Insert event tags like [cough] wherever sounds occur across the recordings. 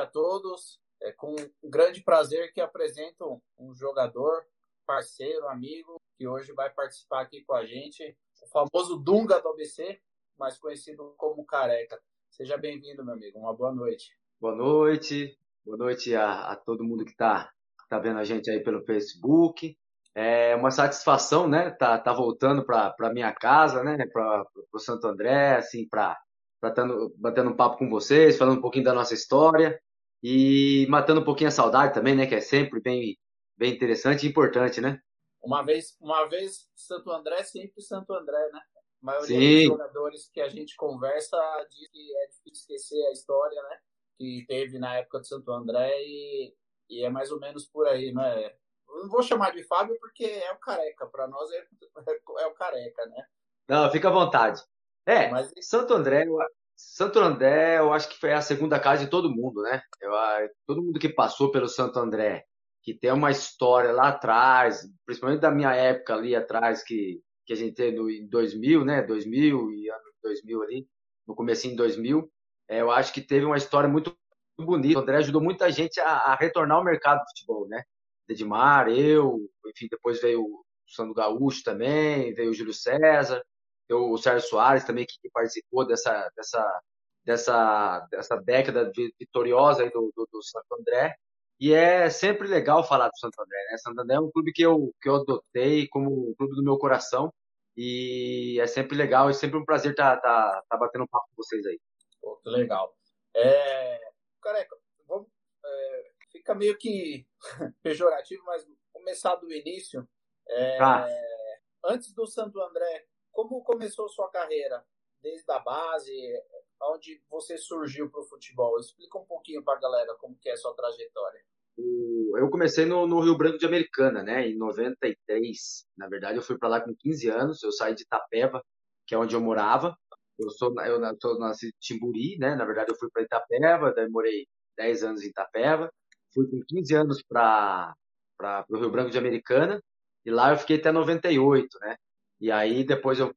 a todos. É com um grande prazer que apresento um jogador, parceiro, amigo, que hoje vai participar aqui com a gente, o famoso Dunga do ABC, mais conhecido como Careca. Seja bem-vindo, meu amigo. Uma boa noite. Boa noite. Boa noite a, a todo mundo que está tá vendo a gente aí pelo Facebook. É uma satisfação, né? Tá, tá voltando para minha casa, né? Para o Santo André, assim, para batendo um papo com vocês, falando um pouquinho da nossa história e matando um pouquinho a saudade também, né? Que é sempre bem, bem interessante e importante, né? Uma vez, uma vez Santo André, sempre Santo André, né? A maioria Sim. dos jogadores que a gente conversa diz que é difícil esquecer a história, né? Que teve na época de Santo André e, e é mais ou menos por aí, né? Eu não vou chamar de Fábio porque é o careca, para nós é, [laughs] é, o careca, né? Não, fica à vontade. É, Mas Santo André, Santo André, eu acho que foi a segunda casa de todo mundo, né? Eu, ah, todo mundo que passou pelo Santo André, que tem uma história lá atrás, principalmente da minha época ali atrás, que, que a gente teve em 2000, né? 2000 e ano 2000 ali, no comecinho de 2000, é, eu acho que teve uma história muito bonita. O André ajudou muita gente a, a retornar ao mercado de futebol, né? Edmar, eu, enfim, depois veio o Sandro Gaúcho também, veio o Júlio César, o Sérgio Soares também, que, participou dessa, dessa, dessa, dessa década vi- vitoriosa aí do, do, do Santo André. E é sempre legal falar do Santo André, né? Santo André é um clube que eu, que eu adotei como um clube do meu coração. E é sempre legal, é sempre um prazer estar tá, tá batendo um papo com vocês aí. Pô, que legal. É, careca, vamos, é, fica meio que [laughs] pejorativo, mas começar do início. É, Tá. Antes do Santo André, como começou sua carreira? Desde a base, onde você surgiu para o futebol? Explica um pouquinho para a galera como que é sua trajetória. Eu comecei no, no Rio Branco de Americana, né? Em 93. Na verdade, eu fui para lá com 15 anos. Eu saí de Itapeva, que é onde eu morava. Eu sou eu nasci em Timburi, né? Na verdade, eu fui para Itapeva, daí morei 10 anos em Itapeva. Fui com 15 anos para o Rio Branco de Americana e lá eu fiquei até 98, né? E aí depois eu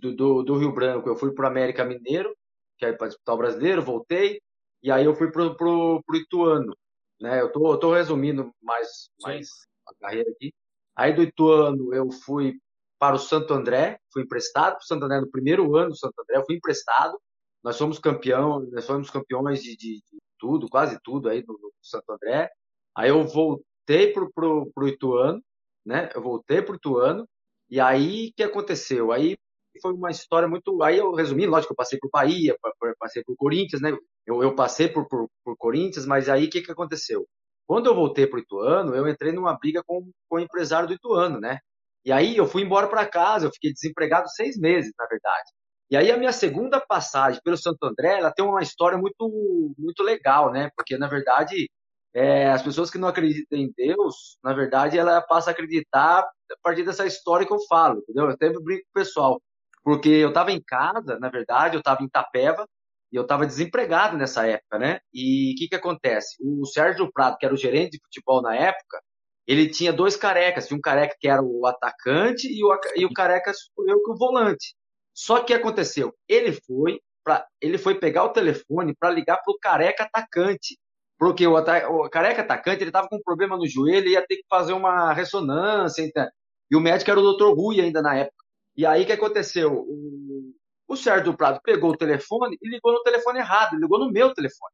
do, do, do Rio Branco eu fui para o América Mineiro, que é para disputar o Brasileiro, voltei e aí eu fui pro, pro, pro Ituano né? Eu tô, eu tô resumindo mais, mais a carreira aqui. Aí do Ituano eu fui para o Santo André, fui emprestado para o Santo André no primeiro ano do Santo André, eu fui emprestado. Nós fomos campeão, nós fomos campeões de, de, de tudo, quase tudo aí do, do Santo André. Aí eu voltei pro, pro, pro Ituano, né? Eu voltei pro Ituano. E aí o que aconteceu? Aí foi uma história muito. Aí eu resumi, lógico, eu passei por Bahia, pa- pa- passei por Corinthians, né? Eu, eu passei por, por, por Corinthians, mas aí o que, que aconteceu? Quando eu voltei pro Ituano, eu entrei numa briga com, com o empresário do Ituano, né? E aí eu fui embora para casa, eu fiquei desempregado seis meses, na verdade. E aí a minha segunda passagem pelo Santo André, ela tem uma história muito, muito legal, né? Porque, na verdade, é, as pessoas que não acreditam em Deus, na verdade, ela passa a acreditar a partir dessa história que eu falo, entendeu? Eu sempre brinco com o pessoal. Porque eu estava em casa, na verdade, eu estava em Itapeva, e eu estava desempregado nessa época, né? E o que que acontece? O Sérgio Prado, que era o gerente de futebol na época, ele tinha dois carecas. Tinha um careca que era o atacante e o, e o careca sou eu que o volante. Só que o que aconteceu? Ele foi para ele foi pegar o telefone para ligar pro careca atacante. Porque o, o careca atacante ele estava com um problema no joelho e ia ter que fazer uma ressonância. entende? E o médico era o Dr. Rui ainda na época. E aí o que aconteceu? O, o Sérgio Prado pegou o telefone e ligou no telefone errado, ligou no meu telefone.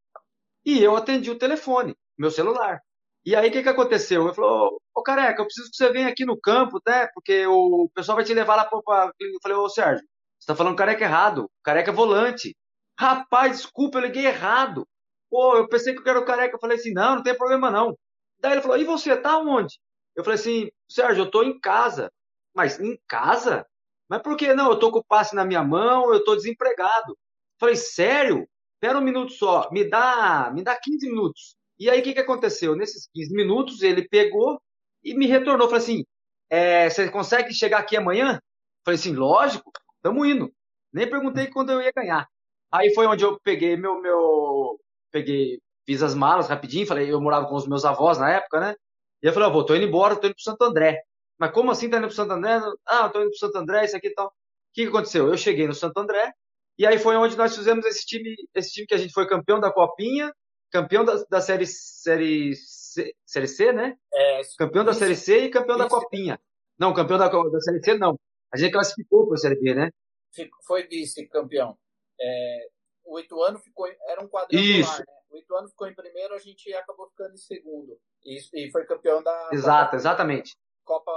E eu atendi o telefone, meu celular. E aí o que, que aconteceu? Eu falou, ô careca, eu preciso que você venha aqui no campo, né? Porque o pessoal vai te levar lá pra- Eu falei, ô Sérgio, você tá falando careca errado, careca volante. Rapaz, desculpa, eu liguei errado. Pô, eu pensei que eu era o careca. Eu falei assim, não, não tem problema não. Daí ele falou, e você, tá onde? Eu falei assim, Sérgio, eu tô em casa. Mas em casa? Mas por que não? Eu tô com o passe na minha mão, eu tô desempregado. Falei, sério? Espera um minuto só, me dá, me dá 15 minutos. E aí o que, que aconteceu? Nesses 15 minutos ele pegou e me retornou. Falei assim, é, você consegue chegar aqui amanhã? Falei assim, lógico, tamo indo. Nem perguntei quando eu ia ganhar. Aí foi onde eu peguei meu, meu, peguei, fiz as malas rapidinho, falei, eu morava com os meus avós na época, né? E eu falei, ó, vou, tô indo embora, tô indo pro Santo André. Mas como assim tá indo pro Santo André? Ah, tô indo pro Santo André, isso aqui e tal. O que, que aconteceu? Eu cheguei no Santo André, e aí foi onde nós fizemos esse time, esse time que a gente foi campeão da Copinha, campeão da, da série, série, C, série C, né? É, campeão da Série C e campeão da Copinha. Não, campeão da, da Série C não. A gente classificou para a Série B, né? Foi vice-campeão. É, o Ituano ficou, era um quadrangular, Isso. né? O Ituano ficou em primeiro, a gente acabou ficando em segundo. E, e foi campeão da. Exato, exatamente. Copa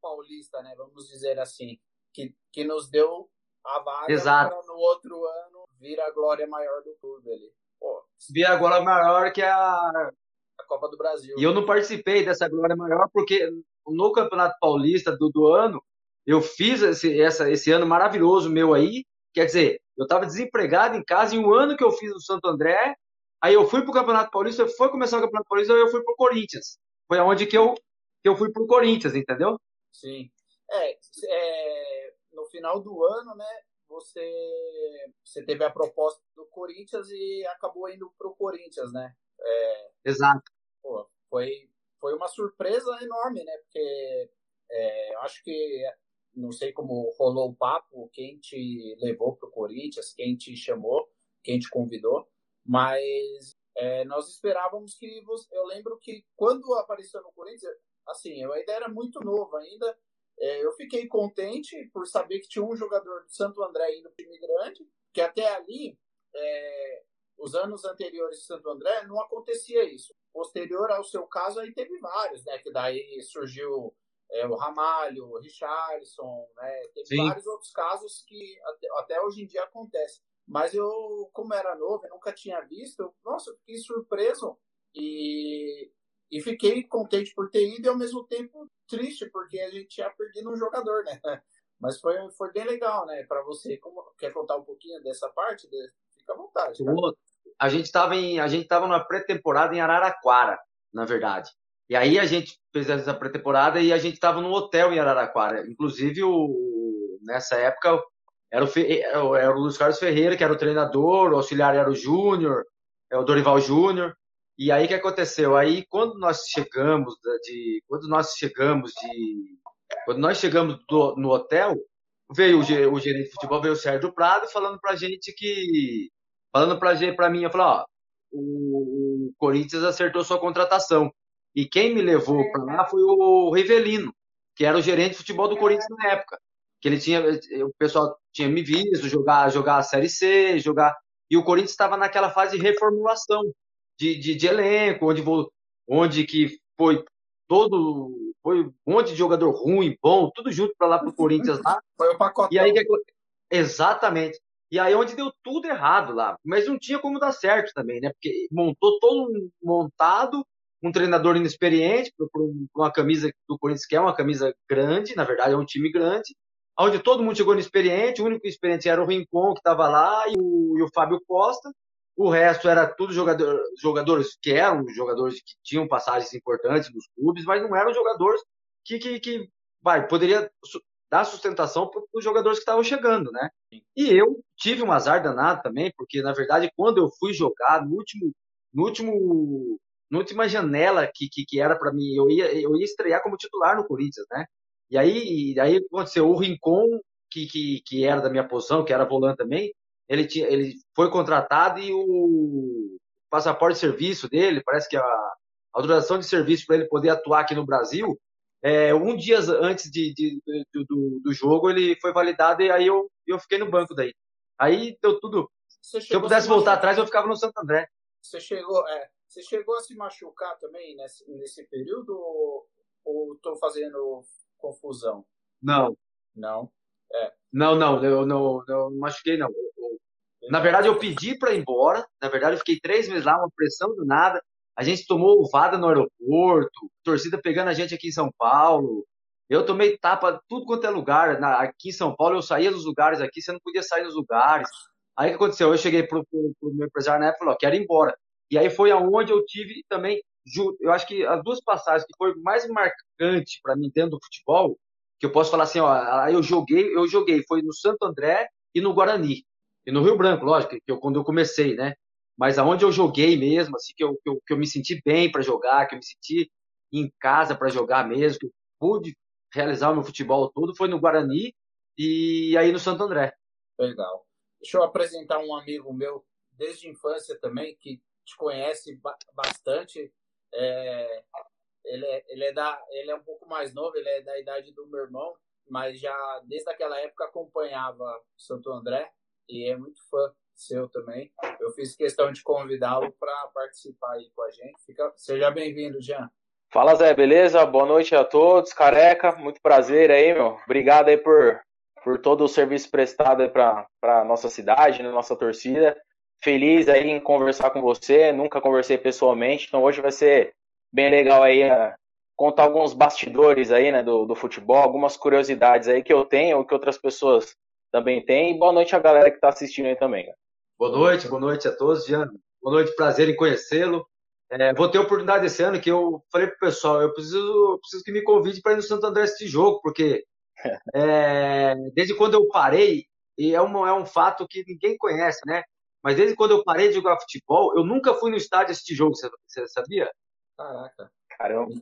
Paulista, né? Vamos dizer assim. Que, que nos deu a vaga Exato. no outro ano vir a glória maior do clube ali. Pô, Vir a glória maior que a. a Copa do Brasil. E eu não participei dessa glória maior porque no Campeonato Paulista do, do ano, eu fiz esse, essa, esse ano maravilhoso meu aí. Quer dizer, eu estava desempregado em casa e um ano que eu fiz no Santo André, aí eu fui pro Campeonato Paulista, foi começar o Campeonato Paulista, eu fui pro Corinthians. Foi aonde que eu, que eu fui pro Corinthians, entendeu? Sim. É, é, no final do ano, né? Você, você teve a proposta do Corinthians e acabou indo pro Corinthians, né? É, Exato. pô, foi, foi uma surpresa enorme, né? Porque é, eu acho que não sei como rolou o papo, quem te levou pro Corinthians, quem te chamou, quem te convidou, mas é, nós esperávamos que você, eu lembro que quando apareceu no Corinthians, assim, eu ainda era muito novo ainda, é, eu fiquei contente por saber que tinha um jogador do Santo André indo para time grande, que até ali, é, os anos anteriores de Santo André, não acontecia isso. Posterior ao seu caso, aí teve vários, né? Que daí surgiu é, o Ramalho, o Richarlison, né? Teve Sim. vários outros casos que até, até hoje em dia acontecem. Mas eu, como era novo, nunca tinha visto, nossa, fiquei surpreso e, e fiquei contente por ter ido e ao mesmo tempo triste, porque a gente tinha perdido um jogador, né? [laughs] Mas foi, foi bem legal, né? Para você, como quer contar um pouquinho dessa parte? Fica à vontade. cara. A gente estava em, a gente estava numa pré-temporada em Araraquara, na verdade. E aí a gente fez essa pré-temporada e a gente estava num hotel em Araraquara. Inclusive o, nessa época era o, era o era o Luiz Carlos Ferreira que era o treinador, o auxiliar era o Júnior, é o Dorival Júnior. E aí o que aconteceu? Aí quando nós chegamos de, quando nós chegamos de, quando nós chegamos do- no hotel, veio o, o gerente de futebol, veio o Sérgio Prado falando pra gente que falando pra, pra mim, eu falei, ó, o, o Corinthians acertou sua contratação. E quem me levou pra lá foi o Rivelino, que era o gerente de futebol do Corinthians na época. Que ele tinha, o pessoal tinha me visto jogar, jogar a Série C, jogar. E o Corinthians estava naquela fase de reformulação de, de, de elenco, onde, vou- onde que foi todo. Foi um monte de jogador ruim, bom, tudo junto pra lá pro Corinthians lá. [laughs] Foi o pacotão. E aí, que acon- exatamente. E aí onde deu tudo errado lá. Mas não tinha como dar certo também, né? Porque montou todo um montado, um treinador inexperiente, por uma camisa do Corinthians, que é uma camisa grande, na verdade é um time grande, onde todo mundo chegou inexperiente, o único experiente era o Rincon, que estava lá, e o, e o Fábio Costa. O resto era tudo jogador, jogadores que eram jogadores que tinham passagens importantes nos clubes, mas não eram jogadores que, que, que vai, poderia dar sustentação para os jogadores que estavam chegando, né? E eu tive um azar danado também, porque na verdade quando eu fui jogar no último, no último, na última janela que, que, que era para mim, eu ia, eu ia estrear como titular no Corinthians, né? E aí, e aí aconteceu o Rincon, que, que, que era da minha posição, que era volante também, ele, tinha, ele foi contratado e o passaporte de serviço dele, parece que a autorização de serviço para ele poder atuar aqui no Brasil, é, um dia antes de, de- do, do, do jogo, ele foi validado e aí eu, eu fiquei no banco daí. Aí deu tudo. Você Se eu pudesse se voltar machucar- atrás, eu ficava no Santo André. Você chegou, é, você chegou a se machucar também nesse, nesse período ou, ou tô fazendo confusão? Não, Não. não, não, eu não, não machuquei, não. Eu- eu- Na verdade, eu pedi para ir embora. Na verdade, eu fiquei três meses lá, uma pressão do nada. A gente tomou ovada no aeroporto, torcida pegando a gente aqui em São Paulo. Eu tomei tapa tudo quanto é lugar. Na- aqui em São Paulo, eu saía dos lugares aqui, você não podia sair dos lugares. Aí o que aconteceu? Eu cheguei pro, pro, pro meu empresário na época e falou: ó, quero ir embora. E aí foi aonde eu tive também, eu acho que as duas passagens que foi mais marcante para mim dentro do futebol, que eu posso falar assim, ó, eu joguei, eu joguei, foi no Santo André e no Guarani. E no Rio Branco, lógico, que eu, quando eu comecei, né? Mas aonde eu joguei mesmo, assim, que eu, que eu, que eu me senti bem para jogar, que eu me senti em casa para jogar mesmo, que eu pude realizar o meu futebol todo, foi no Guarani e aí no Santo André. Legal. Deixa eu apresentar um amigo meu desde a infância também, que te conhece bastante. É, ele, é, ele, é da, ele é um pouco mais novo, ele é da idade do meu irmão, mas já desde aquela época acompanhava Santo André e é muito fã seu também. Eu fiz questão de convidá-lo para participar aí com a gente. Fica, seja bem-vindo, Jean. Fala, Zé, beleza? Boa noite a todos. Careca, muito prazer aí, meu. Obrigado aí por, por todo o serviço prestado para a nossa cidade, né, nossa torcida. Feliz aí em conversar com você. Nunca conversei pessoalmente, então hoje vai ser bem legal aí uh, contar alguns bastidores aí, né, do, do futebol, algumas curiosidades aí que eu tenho, ou que outras pessoas também têm. E boa noite a galera que está assistindo aí também. Boa noite, boa noite a todos, Jean. Boa noite, prazer em conhecê-lo. É, vou ter a oportunidade esse ano que eu falei pro pessoal, eu preciso, eu preciso que me convide para ir no Santo André esse jogo, porque [laughs] é, desde quando eu parei, e é um, é um fato que ninguém conhece, né? Mas desde quando eu parei de jogar futebol, eu nunca fui no estádio assistir jogo, você, você sabia? Caraca. Caramba.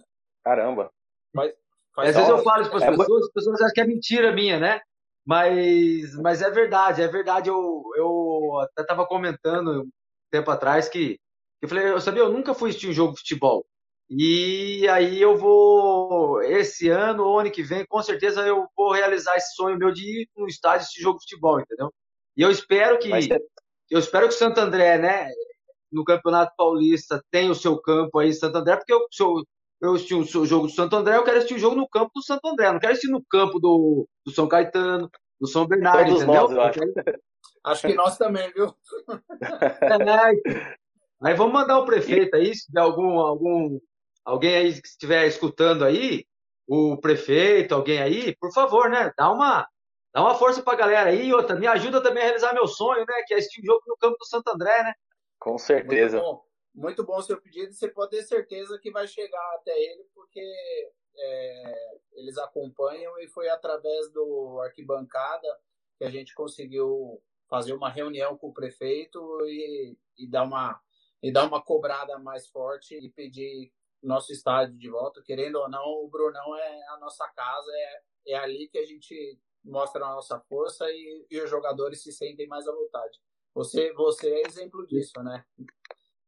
Caramba. Mas, às vezes eu falo isso para as é, pessoas, as pessoas acham que é mentira minha, né? Mas, mas é verdade, é verdade. Eu, eu até estava comentando um tempo atrás que eu falei, eu sabia, eu nunca fui assistir um jogo de futebol. E aí eu vou, esse ano ou ano que vem, com certeza eu vou realizar esse sonho meu de ir no estádio assistir jogo de futebol, entendeu? E eu espero que, eu espero que o Santo André, né, no Campeonato Paulista tenha o seu campo aí Santo André, porque eu, se eu, eu assisti o jogo do Santo André, eu quero assistir o jogo no campo do Santo André, não quero assistir no campo do, do São Caetano, do São Bernardo, Todos entendeu? Nós, acho. [laughs] acho. que nós também, viu? É, aí vamos mandar o prefeito aí, se tiver algum, algum alguém aí que estiver escutando aí, o prefeito, alguém aí, por favor, né? Dá uma, dá uma força pra galera aí. E outra, me ajuda também a realizar meu sonho, né? Que é assistir o jogo no campo do Santo André, né? Com certeza. Muito bom muito bom o seu pedido. Você pode ter certeza que vai chegar até ele, porque é, eles acompanham e foi através do arquibancada que a gente conseguiu fazer uma reunião com o prefeito e, e dar uma e dar uma cobrada mais forte e pedir nosso estádio de volta. Querendo ou não, o Brunão é a nossa casa, é, é ali que a gente mostra a nossa força e, e os jogadores se sentem mais à vontade. Você, você é exemplo disso, né?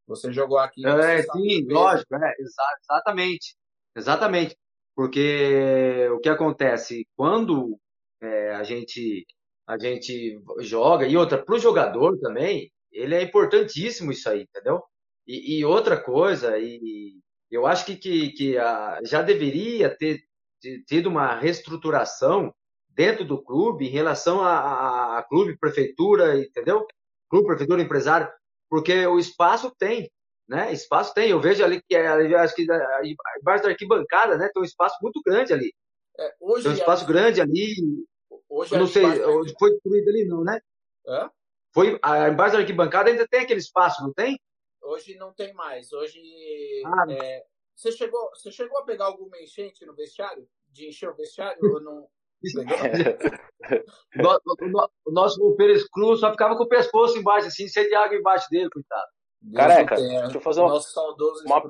Você jogou aqui. É, sim, lógico, é, exatamente. Exatamente. Porque o que acontece quando é, a, gente, a gente joga, e outra, para o jogador também, ele é importantíssimo isso aí, entendeu? E, e outra coisa, e eu acho que, que, que a, já deveria ter tido uma reestruturação dentro do clube em relação a, a, a clube, prefeitura, entendeu? Clube, prefeitura, empresário porque o espaço tem, né? Espaço tem. Eu vejo ali que é, acho que embaixo da arquibancada, né? Tem um espaço muito grande ali. É, hoje tem um espaço grande ali. Hoje eu não sei, onde foi destruído ali não, né? É? Foi a, embaixo da arquibancada ainda tem aquele espaço, não tem? Hoje não tem mais. Hoje ah, é, você chegou, você chegou a pegar alguma enchente no vestiário? De encher o vestiário ou não? O, nosso Pérez Cruz só ficava com o pescoço embaixo, assim, sem de água embaixo dele, coitado. Careca, deixa eu fazer uma. Nosso saudoso uma,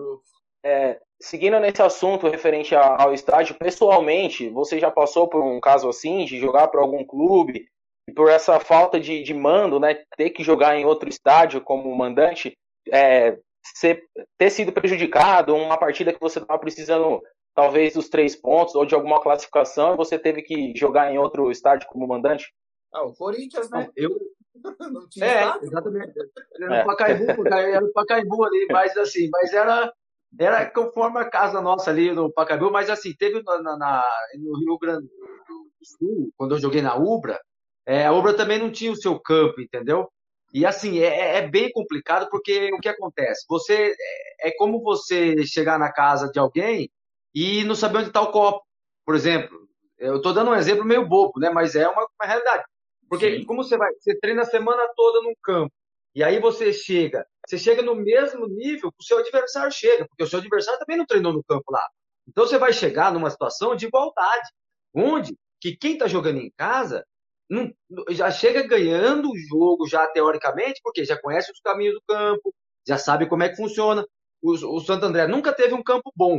é, seguindo nesse assunto referente ao estádio, pessoalmente, você já passou por um caso assim, de jogar para algum clube, e por essa falta de, de mando, né, ter que jogar em outro estádio como mandante, é, ser, ter sido prejudicado, uma partida que você estava precisando talvez dos três pontos ou de alguma classificação e você teve que jogar em outro estádio como mandante? Ah, o Corinthians, né? Eu... [laughs] Não tinha é, estádio. exatamente. Era é. Pacaembu, era o Pacaembu ali, mas assim, mas era, era conforme a casa nossa ali no Pacaembu, mas assim, teve na, na, no Rio Grande do Sul, quando eu joguei na Ubra, é, a Ubra também não tinha o seu campo, entendeu? E assim, é, é, bem complicado porque o que acontece? Você é, é como você chegar na casa de alguém e não saber onde está o copo. Por exemplo, eu estou dando um exemplo meio bobo, né? Mas é uma, uma realidade. Porque Sim. como você vai, você treina a semana toda num campo, e aí você chega, você chega no mesmo nível que o seu adversário chega, porque o seu adversário também não treinou no campo lá. Então você vai chegar numa situação de igualdade, onde que quem está jogando em casa não, já chega ganhando o jogo já teoricamente, porque já conhece os caminhos do campo, já sabe como é que funciona. O, o Santo André nunca teve um campo bom,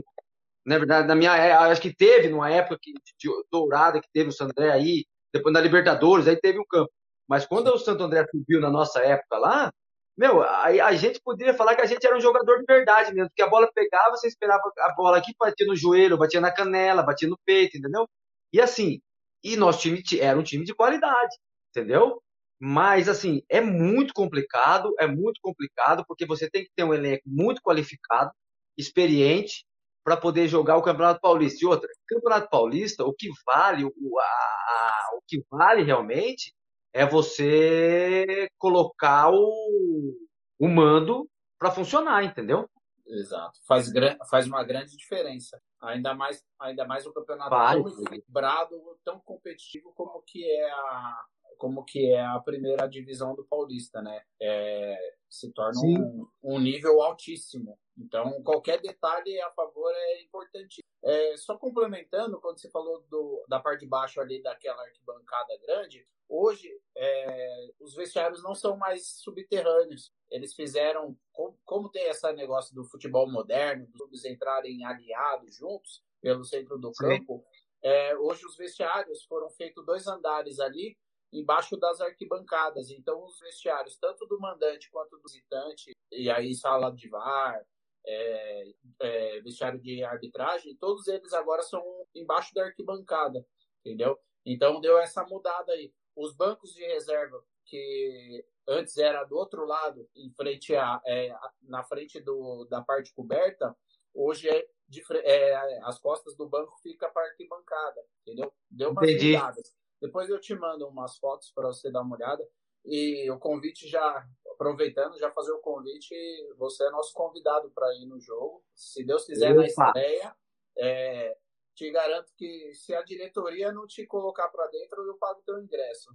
na verdade, na minha é, acho que teve numa época que, de, dourada que teve o Santo André aí, depois na Libertadores, aí teve um campo. Mas quando o Santo André subiu na nossa época lá, meu, a, a gente poderia falar que a gente era um jogador de verdade mesmo, porque a bola pegava, você esperava a bola aqui, batia no joelho, batia na canela, batia no peito, entendeu? E assim, e nosso time era um time de qualidade, entendeu? Mas, assim, é muito complicado, é muito complicado, porque você tem que ter um elenco muito qualificado, experiente, para poder jogar o Campeonato Paulista. E outra, Campeonato Paulista, o que vale, o, a, a, o que vale realmente é você colocar o, o mando para funcionar, entendeu? Exato. Faz, faz uma grande diferença. Ainda mais, ainda mais o campeonato vale. tão equilibrado, tão competitivo como que é a, como que é a primeira divisão do Paulista, né? É, se torna um, um, nível altíssimo. Então, qualquer detalhe a favor é importante. É, só complementando, quando você falou do, da parte de baixo ali daquela arquibancada grande, hoje é, os vestiários não são mais subterrâneos. Eles fizeram, como, como tem esse negócio do futebol moderno, dos clubes entrarem aliados juntos pelo centro do campo, é, hoje os vestiários foram feitos dois andares ali embaixo das arquibancadas. Então, os vestiários, tanto do mandante quanto do visitante, e aí sala de VAR, é, é, vestiário de arbitragem, todos eles agora são embaixo da arquibancada, entendeu? Então, deu essa mudada aí. Os bancos de reserva, que antes era do outro lado, em frente a, é, na frente do, da parte coberta, hoje é, de, é, as costas do banco fica para arquibancada, entendeu? Deu Entendi. mudadas. Depois eu te mando umas fotos para você dar uma olhada. E o convite já, aproveitando, já fazer o convite, você é nosso convidado para ir no jogo. Se Deus quiser, Opa. na estreia, é, te garanto que se a diretoria não te colocar para dentro, eu pago teu ingresso.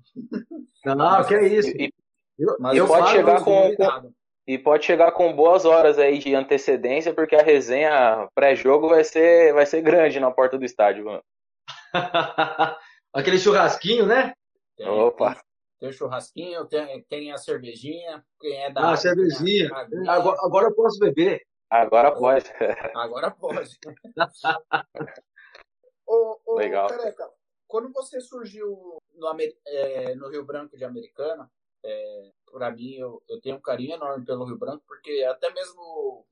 Não, [laughs] não que é isso. E, mas eu pode chegar com, com, e pode chegar com boas horas aí de antecedência, porque a resenha pré-jogo vai ser, vai ser grande na porta do estádio. [laughs] Aquele churrasquinho, né? Tem, Opa! Tem, tem o churrasquinho, tem, tem a cervejinha. Quem é da ah, cervejinha. Agora, agora eu posso beber. Agora pode. Agora pode. [laughs] ô, ô, Legal. Careca, quando você surgiu no, é, no Rio Branco de Americana, é, para mim, eu, eu, tenho um carinho enorme pelo Rio Branco, porque até mesmo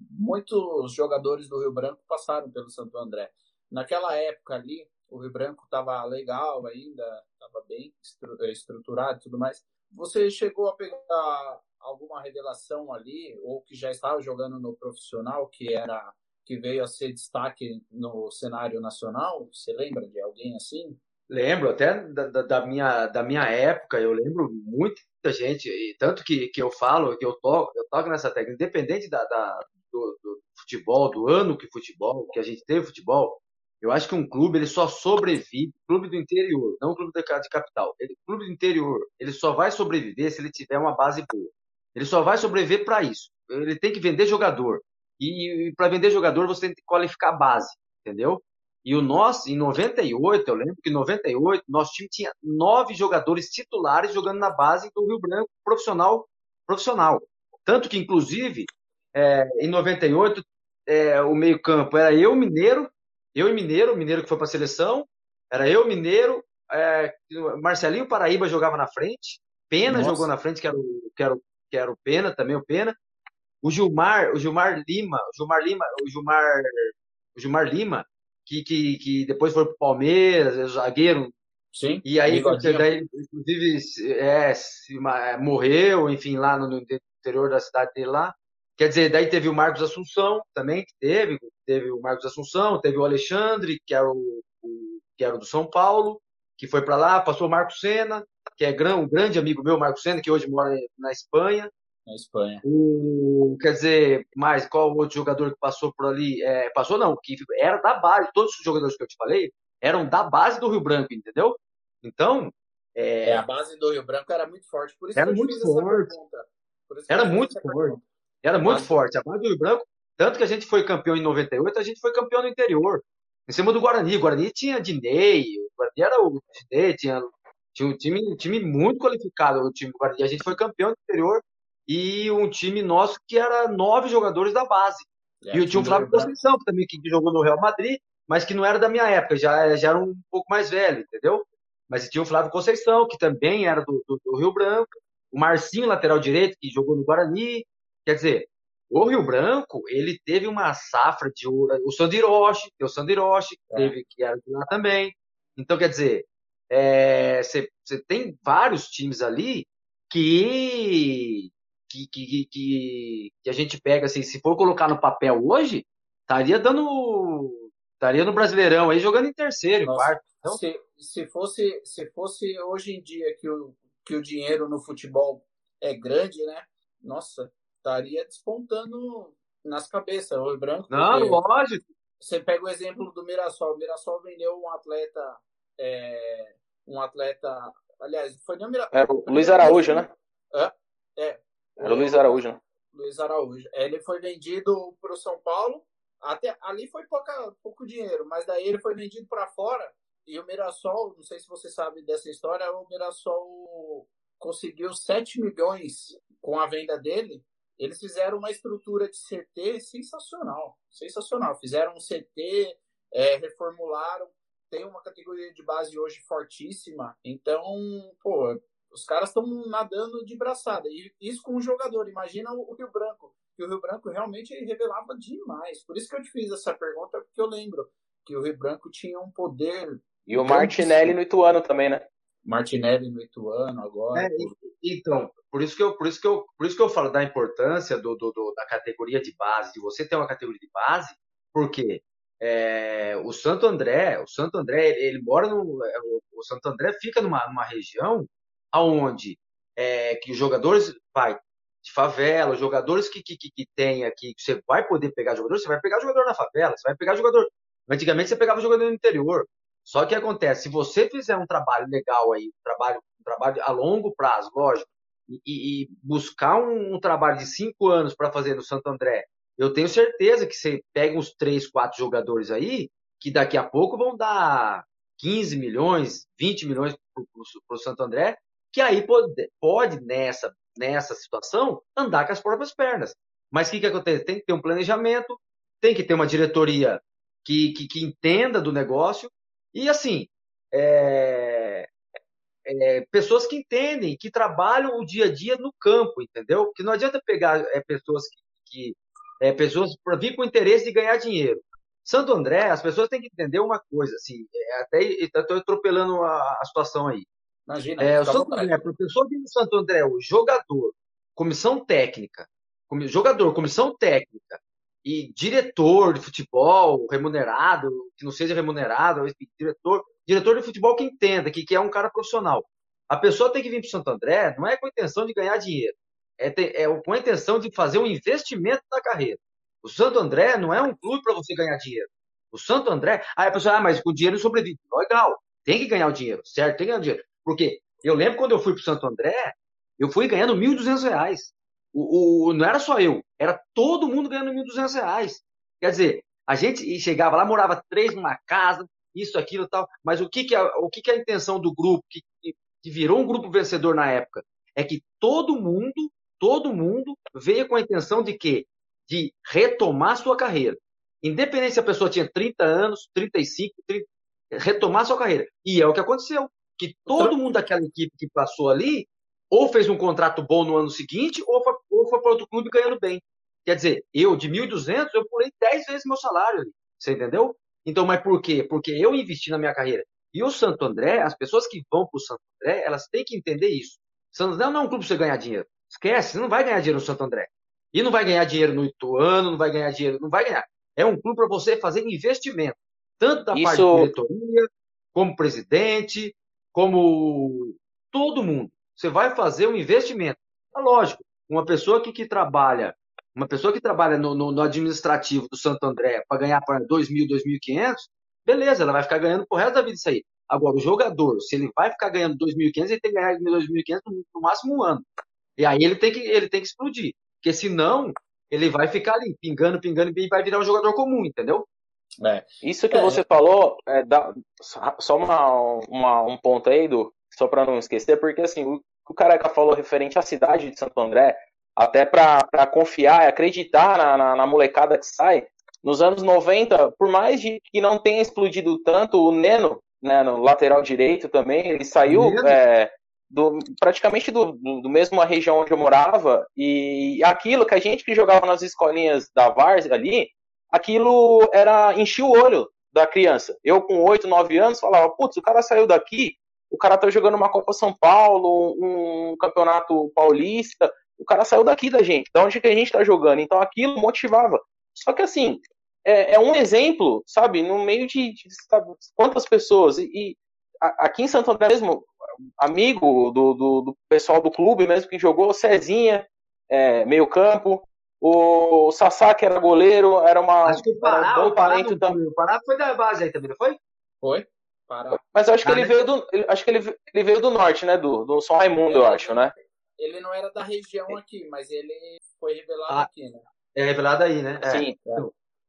muitos jogadores do Rio Branco passaram pelo Santo André. Naquela época ali, o Rio Branco estava legal ainda, estava bem eh, estruturado e tudo mais. Você chegou a pegar alguma revelação ali, ou que já estava jogando no profissional, que era que veio a ser destaque no cenário nacional? Você lembra de alguém assim? Lembro, até da, da, minha, da minha época, eu lembro muita gente, e tanto que, que eu falo, que eu toco, eu toco nessa técnica, independente da, da do, do, futebol, do ano que futebol, que a gente teve futebol, eu acho que um clube ele só sobrevive, clube do interior, não clube de capital. Ele, clube do interior, ele só vai sobreviver se ele tiver uma base boa. Ele só vai sobreviver para isso. Ele tem que vender jogador. E, e para vender jogador você tem que qualificar a base, entendeu? E o nosso, em 98, eu lembro que em 98, nosso time tinha nove jogadores titulares jogando na base do Rio Branco, profissional, profissional. Tanto que, inclusive, é, em 98, é, o meio-campo era eu, Mineiro, eu e Mineiro, Mineiro que foi para a seleção, era eu, Mineiro, é, Marcelinho Paraíba jogava na frente, Pena Nossa. jogou na frente, que era, o, que, era o, que era o Pena, também o Pena. O Gilmar, o Gilmar Lima, o Gilmar Lima, o Gilmar, o Gilmar Lima, que, que, que depois foi pro Palmeiras, é zagueiro. Sim. E aí, daí, inclusive, é, se, morreu, enfim, lá no, no interior da cidade dele lá. Quer dizer, daí teve o Marcos Assunção também, que teve, teve o Marcos Assunção, teve o Alexandre, que era o, o que era do São Paulo, que foi para lá, passou o Marcos Senna, que é um grande amigo meu, Marcos Senna, que hoje mora na Espanha. Na Espanha. O, quer dizer, mais qual outro jogador que passou por ali? É, passou não, que era da base, todos os jogadores que eu te falei eram da base do Rio Branco, entendeu? Então. É, é a base do Rio Branco era muito forte, por isso era muito forte. Era muito forte. Era muito forte. A base do Rio Branco, tanto que a gente foi campeão em 98, a gente foi campeão no interior. Em cima do Guarani. O Guarani tinha Dinei, o Guarani era o Dinei, tinha, tinha um time, time muito qualificado, o time do Guarani. A gente foi campeão no interior e um time nosso que era nove jogadores da base. É, e eu tinha o Flávio Conceição, que também que jogou no Real Madrid, mas que não era da minha época, já, já era um pouco mais velho, entendeu? Mas tinha o Flávio Conceição, que também era do, do, do Rio Branco. o Marcinho, lateral direito, que jogou no Guarani. Quer dizer, o Rio Branco, ele teve uma safra de o Sandiroche, tem o Sandiroche, que, é. teve, que era de lá também. Então, quer dizer, você é, tem vários times ali que que, que, que, que, a gente pega, assim, se for colocar no papel hoje, estaria dando. estaria no Brasileirão aí jogando em terceiro, Nossa, quarto. Então... Se, se, fosse, se fosse hoje em dia que o, que o dinheiro no futebol é grande, né? Nossa, estaria despontando nas cabeças, o branco. Não, lógico. Você pega o exemplo do Mirassol. O Mirassol vendeu um atleta. É, um atleta. Aliás, foi nem o Mirassol. É, o Luiz Araújo, né? É, é. Era o Luiz Araújo, né? Luiz Araújo. Ele foi vendido para o São Paulo. Até ali foi pouca, pouco dinheiro, mas daí ele foi vendido para fora. E o Mirassol, não sei se você sabe dessa história, o Mirassol conseguiu 7 milhões com a venda dele eles fizeram uma estrutura de CT sensacional, sensacional. Fizeram um CT, é, reformularam, tem uma categoria de base hoje fortíssima. Então, pô, os caras estão nadando de braçada. E isso com o jogador. Imagina o Rio Branco, que o Rio Branco realmente revelava demais. Por isso que eu te fiz essa pergunta, porque eu lembro que o Rio Branco tinha um poder. E o Martinelli no Ituano também, né? Martinelli no Ituano agora. É, então, por isso que eu, por isso que eu, por isso que eu falo da importância do, do, do da categoria de base, de você ter uma categoria de base, porque é, o Santo André, o Santo André, ele, ele mora no, é, o, o, Santo André fica numa, numa região aonde é, que os jogadores vai de favela, os jogadores que, que, que tem aqui, que você vai poder pegar jogador, você vai pegar jogador na favela, você vai pegar jogador. Antigamente você pegava jogador no interior. Só que acontece, se você fizer um trabalho legal aí, um trabalho, um trabalho a longo prazo, lógico, e, e buscar um, um, trabalho de cinco anos para fazer no Santo André, eu tenho certeza que você pega uns três, quatro jogadores aí, que daqui a pouco vão dar 15 milhões, 20 milhões para o Santo André, que aí pode, pode nessa, nessa situação, andar com as próprias pernas. Mas o que, que acontece? Tem que ter um planejamento, tem que ter uma diretoria que, que, que entenda do negócio, e assim, é, é, pessoas que entendem, que trabalham o dia a dia no campo, entendeu? Que não adianta pegar é, pessoas que, que é, pessoas para vir com interesse de ganhar dinheiro. Santo André, as pessoas têm que entender uma coisa, assim, é, até estou atropelando a, a, situação aí. Imagina. É, o Santo André, vir no Santo André, o jogador, comissão técnica, jogador, comissão técnica, e diretor de futebol remunerado, que não seja remunerado, diretor, diretor de futebol que entenda, que, que é um cara profissional. A pessoa tem que vir para o Santo André não é com a intenção de ganhar dinheiro, é, é com a intenção de fazer um investimento na carreira. O Santo André não é um clube para você ganhar dinheiro. O Santo André, aí a pessoa, ah, mas com dinheiro sobrevive. Legal, tem que ganhar o dinheiro, certo? Tem que ganhar o dinheiro. Porque eu lembro quando eu fui para o Santo André, eu fui ganhando R$ 1.200. O, o, não era só eu, era todo mundo ganhando R$ 1.200. Quer dizer, a gente chegava lá, morava três numa casa, isso, aquilo tal. Mas o que, que, é, o que, que é a intenção do grupo, que, que virou um grupo vencedor na época? É que todo mundo, todo mundo veio com a intenção de quê? De retomar sua carreira. Independente se a pessoa tinha 30 anos, 35, 30, retomar sua carreira. E é o que aconteceu. Que todo mundo daquela equipe que passou ali ou fez um contrato bom no ano seguinte, ou foi, ou foi para outro clube ganhando bem. Quer dizer, eu de 1.200, eu pulei 10 vezes meu salário ali. Você entendeu? Então, mas por quê? Porque eu investi na minha carreira. E o Santo André, as pessoas que vão para o Santo André, elas têm que entender isso. Santo André não é um clube para você ganhar dinheiro. Esquece, você não vai ganhar dinheiro no Santo André. E não vai ganhar dinheiro no Ituano, não vai ganhar dinheiro, não vai ganhar. É um clube para você fazer investimento. Tanto da isso... parte de diretoria, como presidente, como todo mundo. Você vai fazer um investimento. É lógico, uma pessoa que, que trabalha, uma pessoa que trabalha no, no, no administrativo do Santo André para ganhar para 2.000, 2.500, beleza, ela vai ficar ganhando pro resto da vida isso aí. Agora, o jogador, se ele vai ficar ganhando 2.500, ele tem que ganhar 2.500 no, no máximo um ano. E aí ele tem que, ele tem que explodir. Porque senão, ele vai ficar ali, pingando, pingando, e vai virar um jogador comum, entendeu? É. Isso que é. você falou, é, dá, só uma, uma, um ponto aí, do só para não esquecer, porque assim, o, o Careca falou referente à cidade de Santo André, até para confiar e acreditar na, na, na, molecada que sai, nos anos 90, por mais de que não tenha explodido tanto, o Neno, né, no lateral direito também, ele saiu é, do, praticamente do, do, do mesmo região onde eu morava, e aquilo que a gente que jogava nas escolinhas da Vars ali, aquilo era enchia o olho da criança. Eu com 8, 9 anos falava, putz, o cara saiu daqui, o cara tá jogando uma Copa São Paulo, um campeonato paulista, o cara saiu daqui da gente, da onde que a gente tá jogando. Então aquilo motivava. Só que assim, é, é um exemplo, sabe, no meio de, de sabe, quantas pessoas, e, e aqui em Santo André mesmo, amigo do, do, do, pessoal do clube mesmo que jogou, Cezinha, é, meio campo, o Sassá, que era goleiro, era uma acho que o Pará, um bom talento também. O Pará foi da base aí também, não foi? Foi. Pará. Mas eu acho que ele veio do. Acho que ele, ele veio do norte, né? Do, do São Raimundo, eu acho, né? Ele não era da região aqui, mas ele foi revelado ah, aqui, né? É revelado aí, né? É. Sim. É.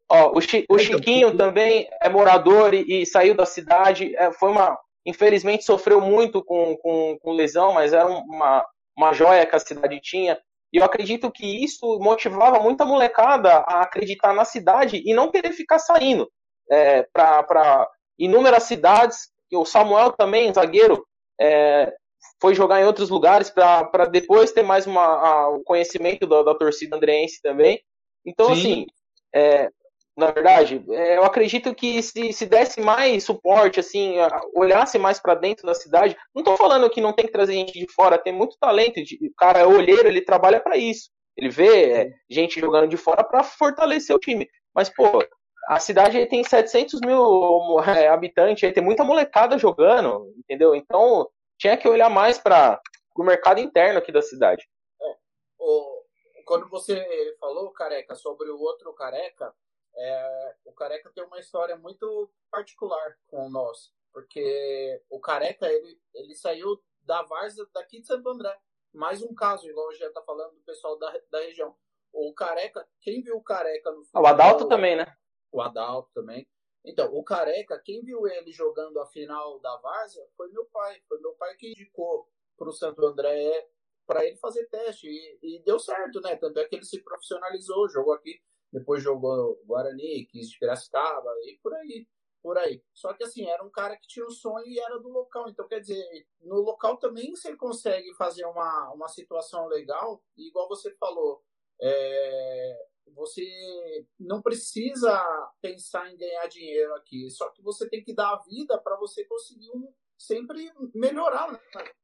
Ó, o, Chi, o então, Chiquinho também é morador e, e saiu da cidade. É, foi uma, Infelizmente sofreu muito com, com, com lesão, mas era uma, uma joia que a cidade tinha. E eu acredito que isso motivava muita molecada a acreditar na cidade e não querer ficar saindo é, para inúmeras cidades. O Samuel também, zagueiro, é, foi jogar em outros lugares para depois ter mais uma, a, o conhecimento da, da torcida andreense também. Então, Sim. assim, é, na verdade, é, eu acredito que se, se desse mais suporte, assim, olhasse mais para dentro da cidade, não estou falando que não tem que trazer gente de fora, tem muito talento, o cara é olheiro, ele trabalha para isso, ele vê é, gente jogando de fora para fortalecer o time, mas, pô, a cidade tem 700 mil é, habitantes, tem muita molecada jogando, entendeu? Então, tinha que olhar mais para o mercado interno aqui da cidade. É, o, quando você falou, Careca, sobre o outro Careca, é, o Careca tem uma história muito particular com nós, porque o Careca ele, ele saiu da Varsa daqui de Santo André. Mais um caso, igual já está falando do pessoal da, da região. O Careca, quem viu o Careca no futebol, O Adalto também, né? O Adalto também. Então, o Careca, quem viu ele jogando a final da Várzea foi meu pai. Foi meu pai que indicou para o Santo André para ele fazer teste. E, e, deu certo, né? Tanto é que ele se profissionalizou, jogou aqui depois jogou Guarani, quis de Piracicaba e por aí, por aí. Só que assim, era um cara que tinha um sonho e era do local. Então, quer dizer, no local também você consegue fazer uma, uma situação legal, e igual você falou, é, você não precisa pensar em ganhar dinheiro aqui, só que você tem que dar a vida para você conseguir um, sempre melhorar,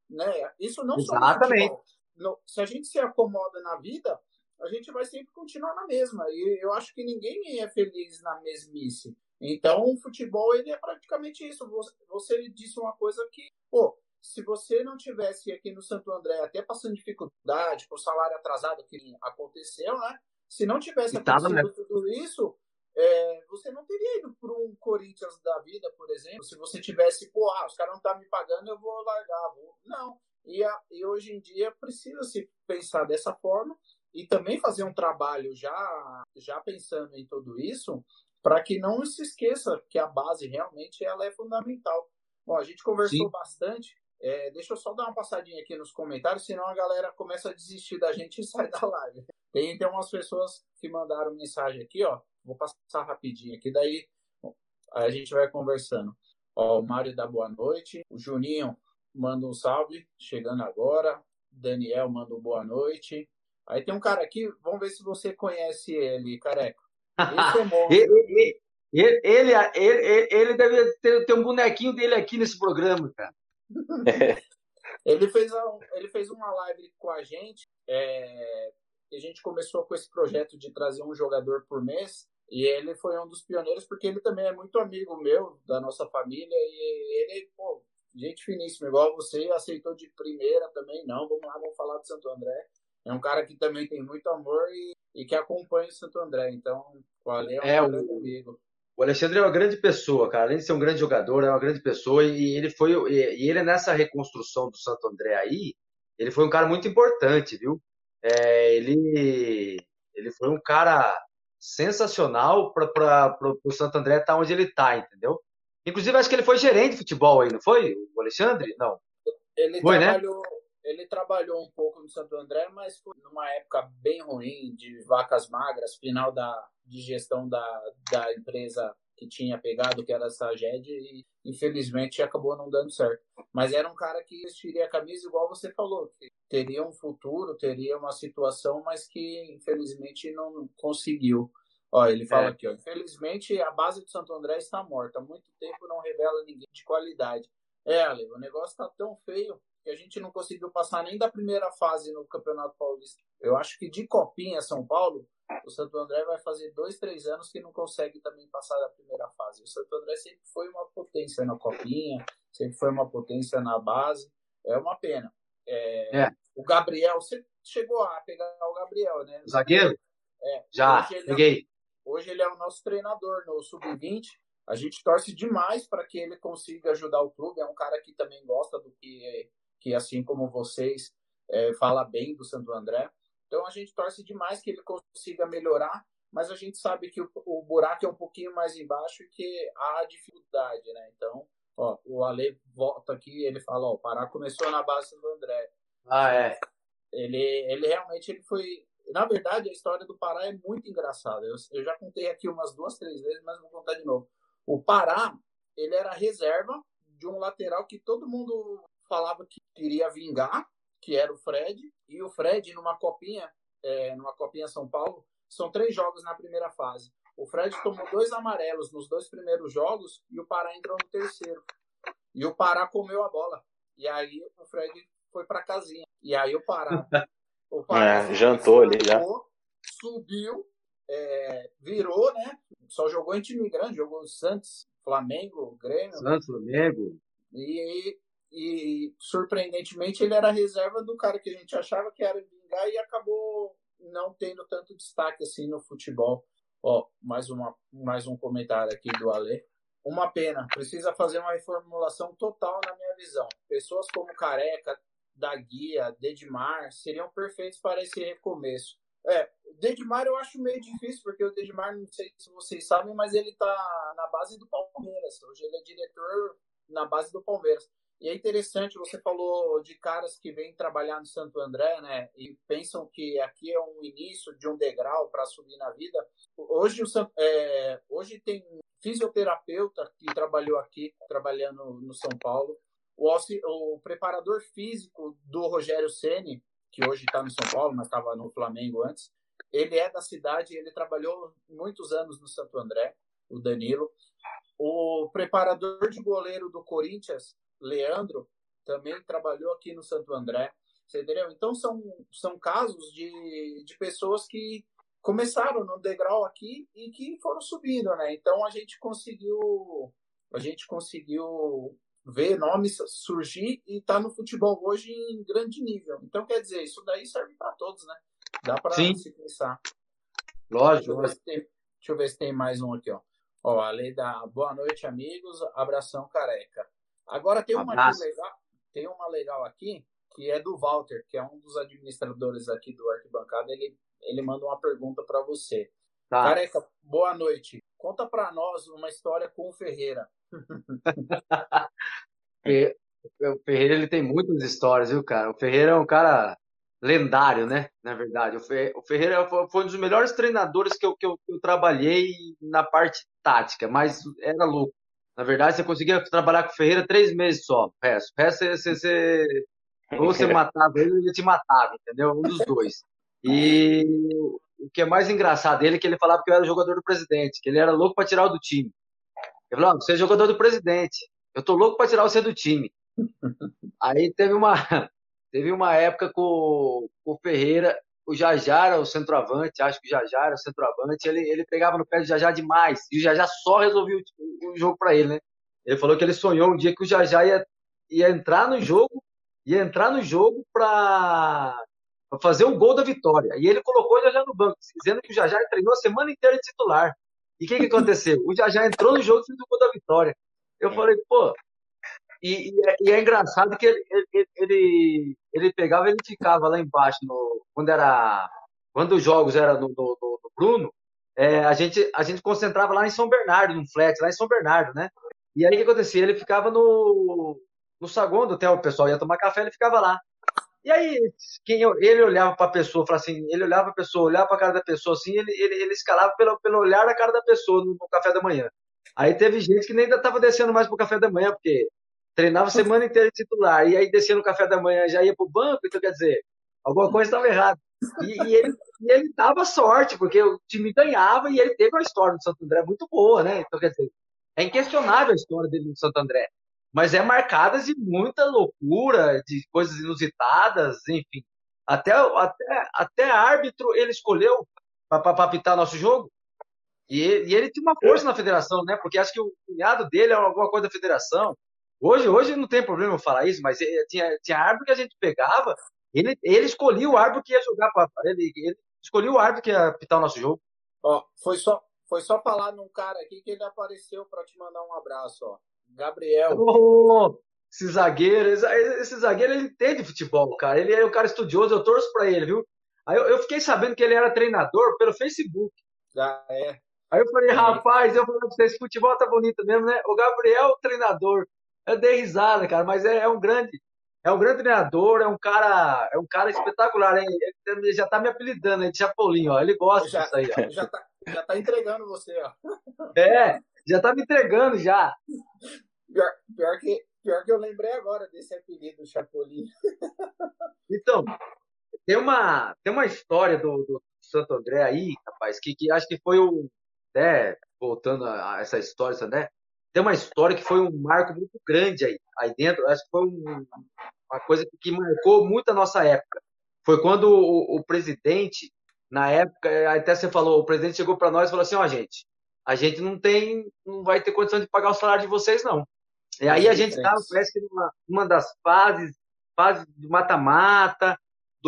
né? Isso não Exatamente. só no, se a gente se acomoda na vida, a gente vai sempre continuar na mesma. E eu acho que ninguém é feliz na mesmice. Então, o futebol ele é praticamente isso. Você disse uma coisa que, pô, se você não tivesse aqui no Santo André até passando dificuldade por salário atrasado que aconteceu, né? Se não tivesse acontecido né? tudo isso, é, você não teria ido para um Corinthians da vida, por exemplo. Se você tivesse, pô, ah, os caras não estão tá me pagando, eu vou largar. Vou... Não. E, a, e hoje em dia precisa se pensar dessa forma e também fazer um trabalho já, já pensando em tudo isso, para que não se esqueça que a base realmente ela é fundamental. Bom, a gente conversou Sim. bastante. É, deixa eu só dar uma passadinha aqui nos comentários, senão a galera começa a desistir da gente e [laughs] sai da live. Tem, tem umas pessoas que mandaram mensagem aqui, ó. Vou passar rapidinho aqui, daí a gente vai conversando. Ó, o Mário dá boa noite. O Juninho manda um salve, chegando agora. Daniel manda um boa noite. Aí tem um cara aqui, vamos ver se você conhece ele, careca. Esse é monstro. ele, ele, ele, ele, ele deve ter, ter um bonequinho dele aqui nesse programa, cara. [laughs] ele, fez um, ele fez uma live com a gente. É, a gente começou com esse projeto de trazer um jogador por mês. E ele foi um dos pioneiros, porque ele também é muito amigo meu, da nossa família. E ele, pô, gente finíssima, igual você, aceitou de primeira também. Não, vamos lá, vamos falar de Santo André é um cara que também tem muito amor e, e que acompanha o Santo André. Então, o Ale é um é, grande amigo. O Alexandre é uma grande pessoa, cara. Além de ser um grande jogador, é uma grande pessoa. E ele foi. E ele, nessa reconstrução do Santo André aí, ele foi um cara muito importante, viu? É, ele, ele foi um cara sensacional para o Santo André estar tá onde ele está, entendeu? Inclusive, acho que ele foi gerente de futebol aí, não foi? O Alexandre? Não. Ele foi, né? trabalhou, né? ele trabalhou um pouco no Santo André, mas foi numa época bem ruim, de vacas magras, final da, de gestão da, da empresa que tinha pegado, que era a Saged, e infelizmente acabou não dando certo. Mas era um cara que vestiria a camisa igual você falou, que teria um futuro, teria uma situação, mas que infelizmente não conseguiu. Ó, ele fala é. aqui, ó, infelizmente a base do Santo André está morta. Há muito tempo não revela ninguém de qualidade. É, Ale, o negócio está tão feio que a gente não conseguiu passar nem da primeira fase no Campeonato Paulista. Eu acho que de Copinha São Paulo, o Santo André vai fazer dois, três anos que não consegue também passar da primeira fase. O Santo André sempre foi uma potência na Copinha, sempre foi uma potência na base. É uma pena. É, é. O Gabriel, você chegou a pegar o Gabriel, né? zagueiro? É. Já, hoje peguei. É, hoje ele é o nosso treinador no Sub-20. A gente torce demais para que ele consiga ajudar o clube. É um cara que também gosta do que, que assim como vocês, é, fala bem do Santo André. Então a gente torce demais que ele consiga melhorar, mas a gente sabe que o, o buraco é um pouquinho mais embaixo e que há dificuldade, né? Então, ó, o Ale volta aqui ele fala, ó, o Pará começou na base do André. Ah, é. Ele, ele realmente ele foi. Na verdade, a história do Pará é muito engraçada. Eu, eu já contei aqui umas duas, três vezes, mas vou contar de novo. O Pará, ele era reserva de um lateral que todo mundo falava que iria vingar, que era o Fred, e o Fred, numa copinha, é, numa copinha São Paulo, são três jogos na primeira fase. O Fred tomou dois amarelos nos dois primeiros jogos e o Pará entrou no terceiro. E o Pará comeu a bola. E aí o Fred foi para casinha. E aí o Pará. [laughs] O Pará é, jantou ali já. Subiu, é, virou, né? Só jogou em time grande, jogou Santos, Flamengo, Grêmio. Santos, Flamengo. E e surpreendentemente ele era reserva do cara que a gente achava que era vingar e acabou não tendo tanto destaque assim no futebol. Ó, mais, uma, mais um comentário aqui do Ale. Uma pena, precisa fazer uma reformulação total na minha visão. Pessoas como Careca, da Guia, Dedmar seriam perfeitos para esse recomeço. É, o Dedmar eu acho meio difícil, porque o Dedmar, não sei se vocês sabem, mas ele tá na base do Palmeiras. Hoje ele é diretor na base do Palmeiras. E é interessante, você falou de caras que vêm trabalhar no Santo André, né? E pensam que aqui é um início de um degrau para subir na vida. Hoje, o, é, hoje tem fisioterapeuta que trabalhou aqui, trabalhando no São Paulo. O, o preparador físico do Rogério Ceni, que hoje está no São Paulo, mas estava no Flamengo antes. Ele é da cidade, ele trabalhou muitos anos no Santo André, o Danilo. O preparador de goleiro do Corinthians Leandro também trabalhou aqui no Santo André. Você entendeu? Então são, são casos de, de pessoas que começaram no degrau aqui e que foram subindo, né? Então a gente conseguiu a gente conseguiu ver nomes surgir e tá no futebol hoje em grande nível. Então quer dizer, isso daí serve para todos, né? Dá para se pensar. Lógico. Deixa eu, tem, deixa eu, ver se tem mais um aqui, ó. Ó, a lei da boa noite, amigos. Abração careca. Agora tem uma legal, tem uma legal aqui que é do Walter, que é um dos administradores aqui do Arquibancada. Ele, ele manda uma pergunta para você. Tá. Careca, boa noite. Conta para nós uma história com o Ferreira. [laughs] o Ferreira ele tem muitas histórias, viu, cara? O Ferreira é um cara lendário, né? Na verdade, o Ferreira foi um dos melhores treinadores que eu, que eu, que eu trabalhei na parte tática, mas era louco. Na verdade, você conseguia trabalhar com o Ferreira três meses só. O resto, o resto você, você, [laughs] ou você matava ele ou ele te matava, entendeu? Um dos dois. E o que é mais engraçado dele é que ele falava que eu era jogador do presidente, que ele era louco para tirar o do time. Ele falou: você é jogador do presidente, eu tô louco para tirar você do time. [laughs] Aí teve uma, [laughs] teve uma época com, com o Ferreira, o Jajara, o centroavante, acho que o Jajara, o centroavante, ele, ele pegava no pé do Jajá demais. E o Jajá só resolvia o, o jogo para ele, né? Ele falou que ele sonhou um dia que o Jajá ia, ia entrar no jogo, ia entrar no jogo para fazer o gol da vitória. E ele colocou o Jajá no banco, dizendo que o Jajá treinou a semana inteira de titular. E o que, que aconteceu? O Jajá entrou no jogo e fez o gol da vitória. Eu falei, pô, e, e, é, e, é, engraçado que ele, ele, ele, ele pegava ele ficava lá embaixo, no, quando era quando os jogos eram no, no, no Bruno, é, a, gente, a gente concentrava lá em São Bernardo, no flex, lá em São Bernardo, né? E aí o que acontecia? Ele ficava no, no saguão do hotel, o pessoal ia tomar café, ele ficava lá. E aí, quem, ele olhava para a pessoa, falava assim, ele olhava para a pessoa, olhava para a cara da pessoa assim, ele, ele, ele escalava pelo, pelo olhar da cara da pessoa no, no café da manhã. Aí teve gente que nem ainda estava descendo mais pro café da manhã, porque treinava a semana inteira de titular, e aí descia no café da manhã já ia pro banco, então quer dizer, alguma coisa estava errada. E, e, ele, e ele dava sorte, porque o time ganhava e ele teve uma história do Santo André muito boa, né? Então, quer dizer, é inquestionável a história dele no Santo André. Mas é marcada de muita loucura, de coisas inusitadas, enfim. Até, até, até árbitro ele escolheu para apitar nosso jogo. E ele, e ele tinha uma força na federação, né? Porque acho que o cunhado dele é alguma coisa da federação. Hoje, hoje não tem problema eu falar isso, mas tinha, tinha árbitro que a gente pegava, ele, ele escolhia o árbitro que ia jogar para ele, ele escolhia o árbitro que ia apitar o nosso jogo. Ó, foi só, foi só falar num cara aqui que ele apareceu para te mandar um abraço, ó. Gabriel. Oh, esse zagueiro, esse, esse, zagueiro ele entende futebol, cara. Ele é um cara estudioso, eu torço para ele, viu? Aí eu, eu, fiquei sabendo que ele era treinador pelo Facebook. Ah, é. Aí eu falei, rapaz, eu falei pra vocês, futebol tá bonito mesmo, né? O Gabriel, treinador. Eu dei risada, cara, mas é, é um grande. É um grande treinador, é um cara, é um cara espetacular, hein? Ele já tá me apelidando de Chapolin, ó. Ele gosta já, disso aí, ó. Já tá, já tá entregando você, ó. É, já tá me entregando já. Pior, pior, que, pior que eu lembrei agora desse apelido, Chapolin. Então, tem uma, tem uma história do, do Santo André aí, rapaz, que, que acho que foi o. Né, voltando a, essa história, né? Tem uma história que foi um marco muito grande aí, aí dentro. Acho que foi um, uma coisa que marcou muito a nossa época. Foi quando o, o presidente, na época, até você falou, o presidente chegou para nós e falou assim: ó, oh, gente, a gente não tem, não vai ter condição de pagar o salário de vocês, não. E aí a gente estava, parece que numa, numa das fases, fase de mata-mata,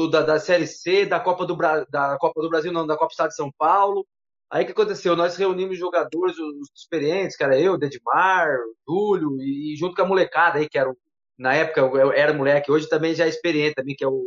da, da Série C, da Copa do, da Copa do Brasil, não, da Copa Estado de São Paulo. Aí o que aconteceu? Nós reunimos jogadores, os experientes, cara, eu, Dedmar, Júlio, e junto com a molecada aí, que era, na época eu era moleque, hoje também já é experiente também, que é o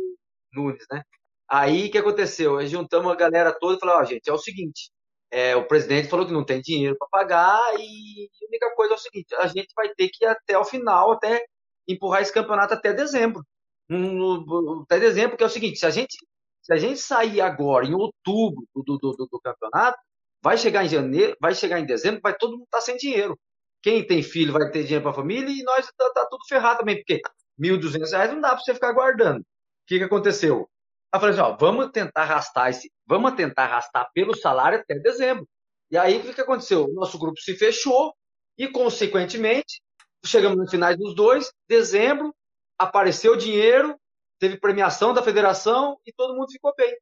Nunes, né? Aí o que aconteceu? Aí juntamos a galera toda e falamos, ó, oh, gente, é o seguinte, é, o presidente falou que não tem dinheiro para pagar e a única coisa é o seguinte, a gente vai ter que ir até o final, até empurrar esse campeonato até dezembro. No, até dezembro, que é o seguinte, se a gente, se a gente sair agora, em outubro do, do, do, do campeonato, vai chegar em janeiro, vai chegar em dezembro, vai todo mundo estar tá sem dinheiro. Quem tem filho vai ter dinheiro para a família e nós tá, tá, tudo ferrado também, porque R$ 1.200 não dá para você ficar guardando. O que, que aconteceu? Aí falei assim, ó, vamos tentar arrastar esse, vamos tentar arrastar pelo salário até dezembro. E aí o que, que aconteceu? O nosso grupo se fechou e, consequentemente, chegamos nos finais dos dois, dezembro, apareceu dinheiro, teve premiação da federação e todo mundo ficou bem.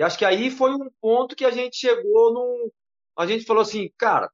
E acho que aí foi um ponto que a gente chegou num. A gente falou assim, cara,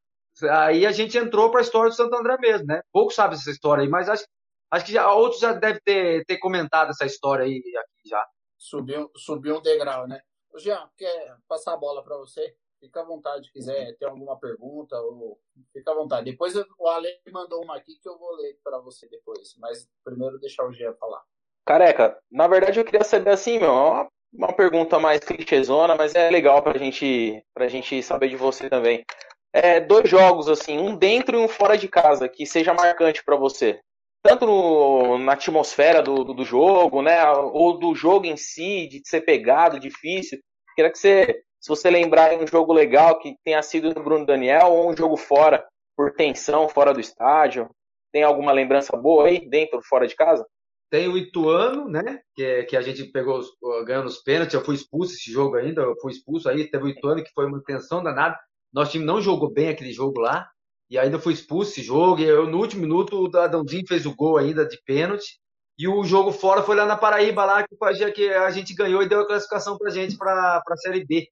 aí a gente entrou para a história do Santo André mesmo, né? Pouco sabe essa história aí, mas acho, acho que já, outros já devem ter, ter comentado essa história aí aqui já subiu, subiu um degrau, né? O Jean, quer passar a bola para você? Fica à vontade, quiser ter alguma pergunta, ou fica à vontade. Depois eu, o Ale mandou uma aqui que eu vou ler para você depois, mas primeiro deixar o Jean falar. Careca, na verdade eu queria saber assim, meu, uma, uma pergunta mais clichêzona, mas é legal pra gente, pra gente saber de você também. É, dois jogos, assim, um dentro e um fora de casa, que seja marcante para você tanto no, na atmosfera do, do, do, jogo, né, ou do jogo em si, de ser pegado, difícil. Queria que você, se você lembrar um jogo legal que tenha sido do Bruno Daniel, ou um jogo fora, por tensão, fora do estádio, tem alguma lembrança boa aí, dentro fora de casa? Tem o Ituano, né, que, é, que a gente pegou, ganhando os pênaltis, eu fui expulso esse jogo ainda, eu fui expulso aí, teve o Ituano que foi uma tensão danada, nosso time não jogou bem aquele jogo lá, e ainda foi expulso esse jogo. E eu, no último minuto, o Adãozinho fez o gol ainda de pênalti. E o jogo fora foi lá na Paraíba, lá que, que a gente ganhou e deu a classificação pra gente pra, pra Série B.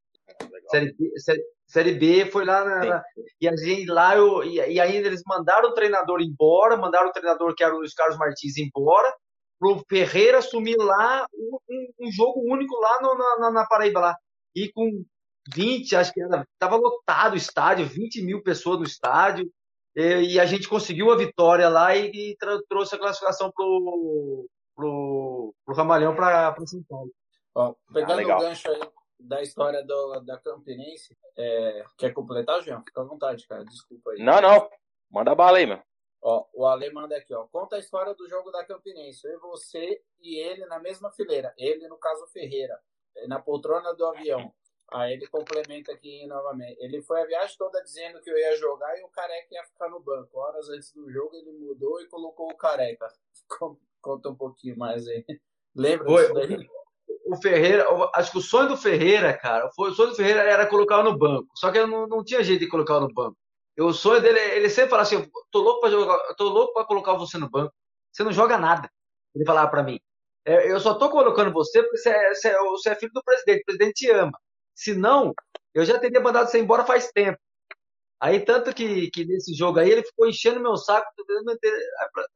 Série B, série, série B foi lá na, e a gente lá eu, e, e, ainda eles mandaram o treinador embora, mandaram o treinador que era o Luiz Carlos Martins embora, pro Ferreira assumir lá um, um, jogo único lá no, na, na Paraíba lá. E com 20, acho que era, tava lotado o estádio, 20 mil pessoas no estádio, e, e a gente conseguiu a vitória lá e, e trouxe a classificação pro, pro, pro Ramalhão para São Paulo. Ó, pegando ah, o gancho aí da história do, da Campinense, é, quer completar, João? Fica à vontade, cara, desculpa aí. Não, não, manda bala aí, meu. Ó, o Ale manda aqui, ó. Conta a história do jogo da Campinense. Eu, você e ele na mesma fileira. Ele, no caso, Ferreira. Na poltrona do avião Aí ele complementa aqui novamente. Ele foi a viagem toda dizendo que eu ia jogar e o Careca ia ficar no banco. Horas antes do jogo ele mudou e colocou o Careca. [laughs] Conta um pouquinho mais aí. Lembra foi, disso daí? O Ferreira, acho que o sonho do Ferreira, cara, foi, o sonho do Ferreira era colocar no banco. Só que não, não tinha jeito de colocar no banco. Eu, o sonho dele, ele sempre fala assim: tô louco para jogar, tô louco para colocar você no banco. Você não joga nada. Ele falava para mim. É, eu só tô colocando você porque você é, você, é, você é filho do presidente. O presidente te ama. Se não, eu já teria mandado você embora faz tempo. Aí, tanto que, que nesse jogo aí, ele ficou enchendo meu saco.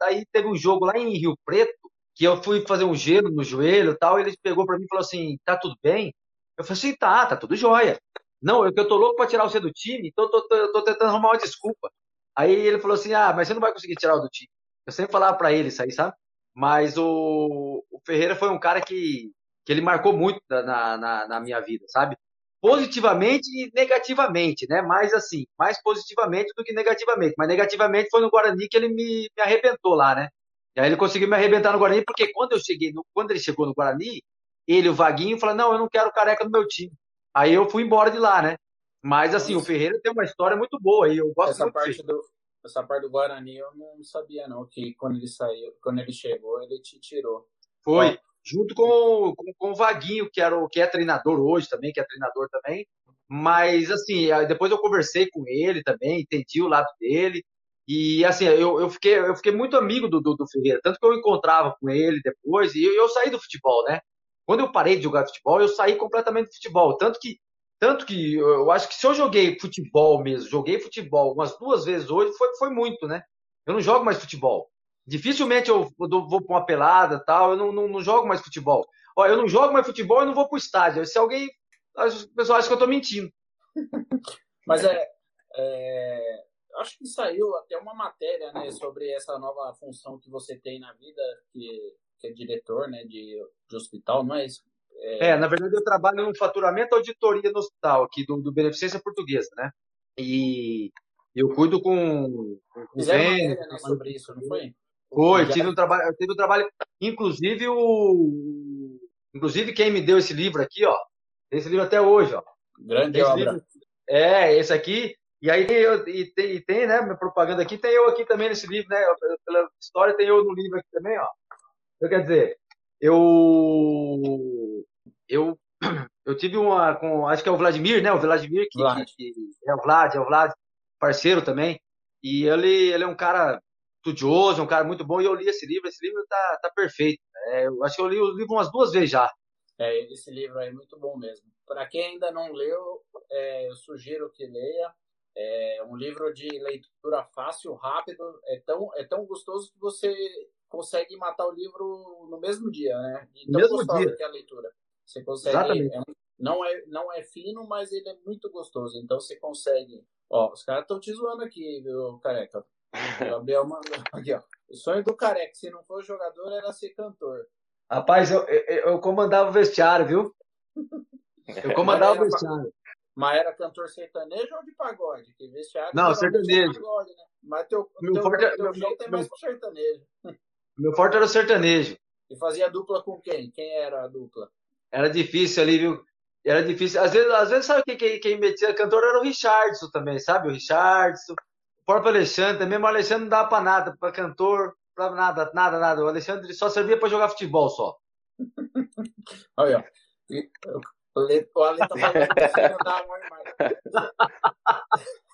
Aí teve um jogo lá em Rio Preto, que eu fui fazer um gelo no joelho tal, e ele pegou para mim e falou assim, tá tudo bem? Eu falei assim, tá, tá tudo jóia. Não, eu, eu tô louco para tirar você do time, então tô, tô, tô, tentando arrumar uma desculpa. Aí ele falou assim, ah, mas você não vai conseguir tirar o do time. Eu sempre falava para ele isso aí, sabe? Mas o, o Ferreira foi um cara que, que ele marcou muito na, na, na minha vida, sabe? positivamente e negativamente, né? Mais assim, mais positivamente do que negativamente. Mas negativamente foi no Guarani que ele me, me arrebentou lá, né? E aí ele conseguiu me arrebentar no Guarani, porque quando eu cheguei, no, quando ele chegou no Guarani, ele, o Vaguinho, falou: não, eu não quero careca no meu time. Aí eu fui embora de lá, né? Mas assim, o Ferreira tem uma história muito boa e eu gosto essa muito parte do Essa parte do Guarani eu não sabia, não, que quando ele saiu, quando ele chegou, ele te tirou. Foi junto com, com, com, o Vaguinho, que, era o, que é treinador hoje também, que é treinador também. Mas, assim, depois eu conversei com ele também, entendi o lado dele. E, assim, eu, eu, fiquei, eu fiquei muito amigo do, do, do Ferreira, tanto que eu encontrava com ele depois, e eu, eu, saí do futebol, né? Quando eu parei de jogar futebol, eu saí completamente do futebol. Tanto que, tanto que eu acho que se eu joguei futebol mesmo, joguei futebol umas duas vezes hoje, foi, foi muito, né? Eu não jogo mais futebol. Dificilmente eu vou para uma pelada tal, eu não, não, não, jogo mais futebol. Ó, eu não jogo mais futebol, eu não vou para o estádio. Se alguém. O pessoal acha que eu estou mentindo. [laughs] Mas é, é, Acho que saiu até uma matéria né, sobre essa nova função que você tem na vida, que, que é diretor né, de, de hospital, não é isso? É... é... na verdade eu trabalho no faturamento auditoria no hospital, aqui do, do Beneficência Portuguesa, né? E eu cuido com. com matéria né, sobre isso, não foi? Foi, tive um trabalho, tive um trabalho, inclusive o, inclusive quem me deu esse livro aqui, ó, esse livro até hoje, ó. Grande esse obra. Livro, é, esse aqui, e aí eu, e tem, e tem, né, minha propaganda aqui, tem eu aqui também nesse livro, né, pela história tem eu no livro aqui também, ó. Então, quer dizer, eu, eu, eu tive uma, com, acho que é o Vladimir, né, o Vladimir, que, Vlad. que, que é o Vlad, é o Vlad, parceiro também, e ele, ele é um cara estudioso, um cara muito bom, e eu li esse livro, esse livro tá, tá perfeito. É, eu acho que eu li o livro umas duas vezes já. É, esse livro aí é muito bom mesmo. Para quem ainda não leu, é, eu sugiro que leia. É um livro de leitura fácil, rápido, é tão, é tão gostoso que você consegue matar o livro no mesmo dia, né? E tão mesmo dia. que é a leitura. Você consegue. É, não, é, não é fino, mas ele é muito gostoso. Então você consegue. Ó, os caras estão te zoando aqui, viu, careca? [laughs] Gabriel mandou aqui, ó. O sonho do Careca, se não for jogador, era ser cantor. Rapaz, eu, eu, eu comandava o vestiário, viu? [laughs] Eu comandava o vestiário. Mas era cantor sertanejo ou de pagode? Que vestiário não, sertanejo. Pagode, né? Mas teu, meu teu, forte, teu meu, jeito é mais pro sertanejo. [laughs] Meu forte era o sertanejo. E fazia dupla com quem? Quem era a dupla? Era difícil ali, viu? Era difícil. Às vezes, às vezes sabe quem, quem, quem metia cantor era o Richardson também, sabe? O Richardson próprio Alexandre, mesmo o Alexandre não dava pra nada, pra cantor, pra nada, nada, nada. O Alexandre só servia pra jogar futebol só. [laughs] Olha, o Ale tá falando que você não dá mais. [laughs]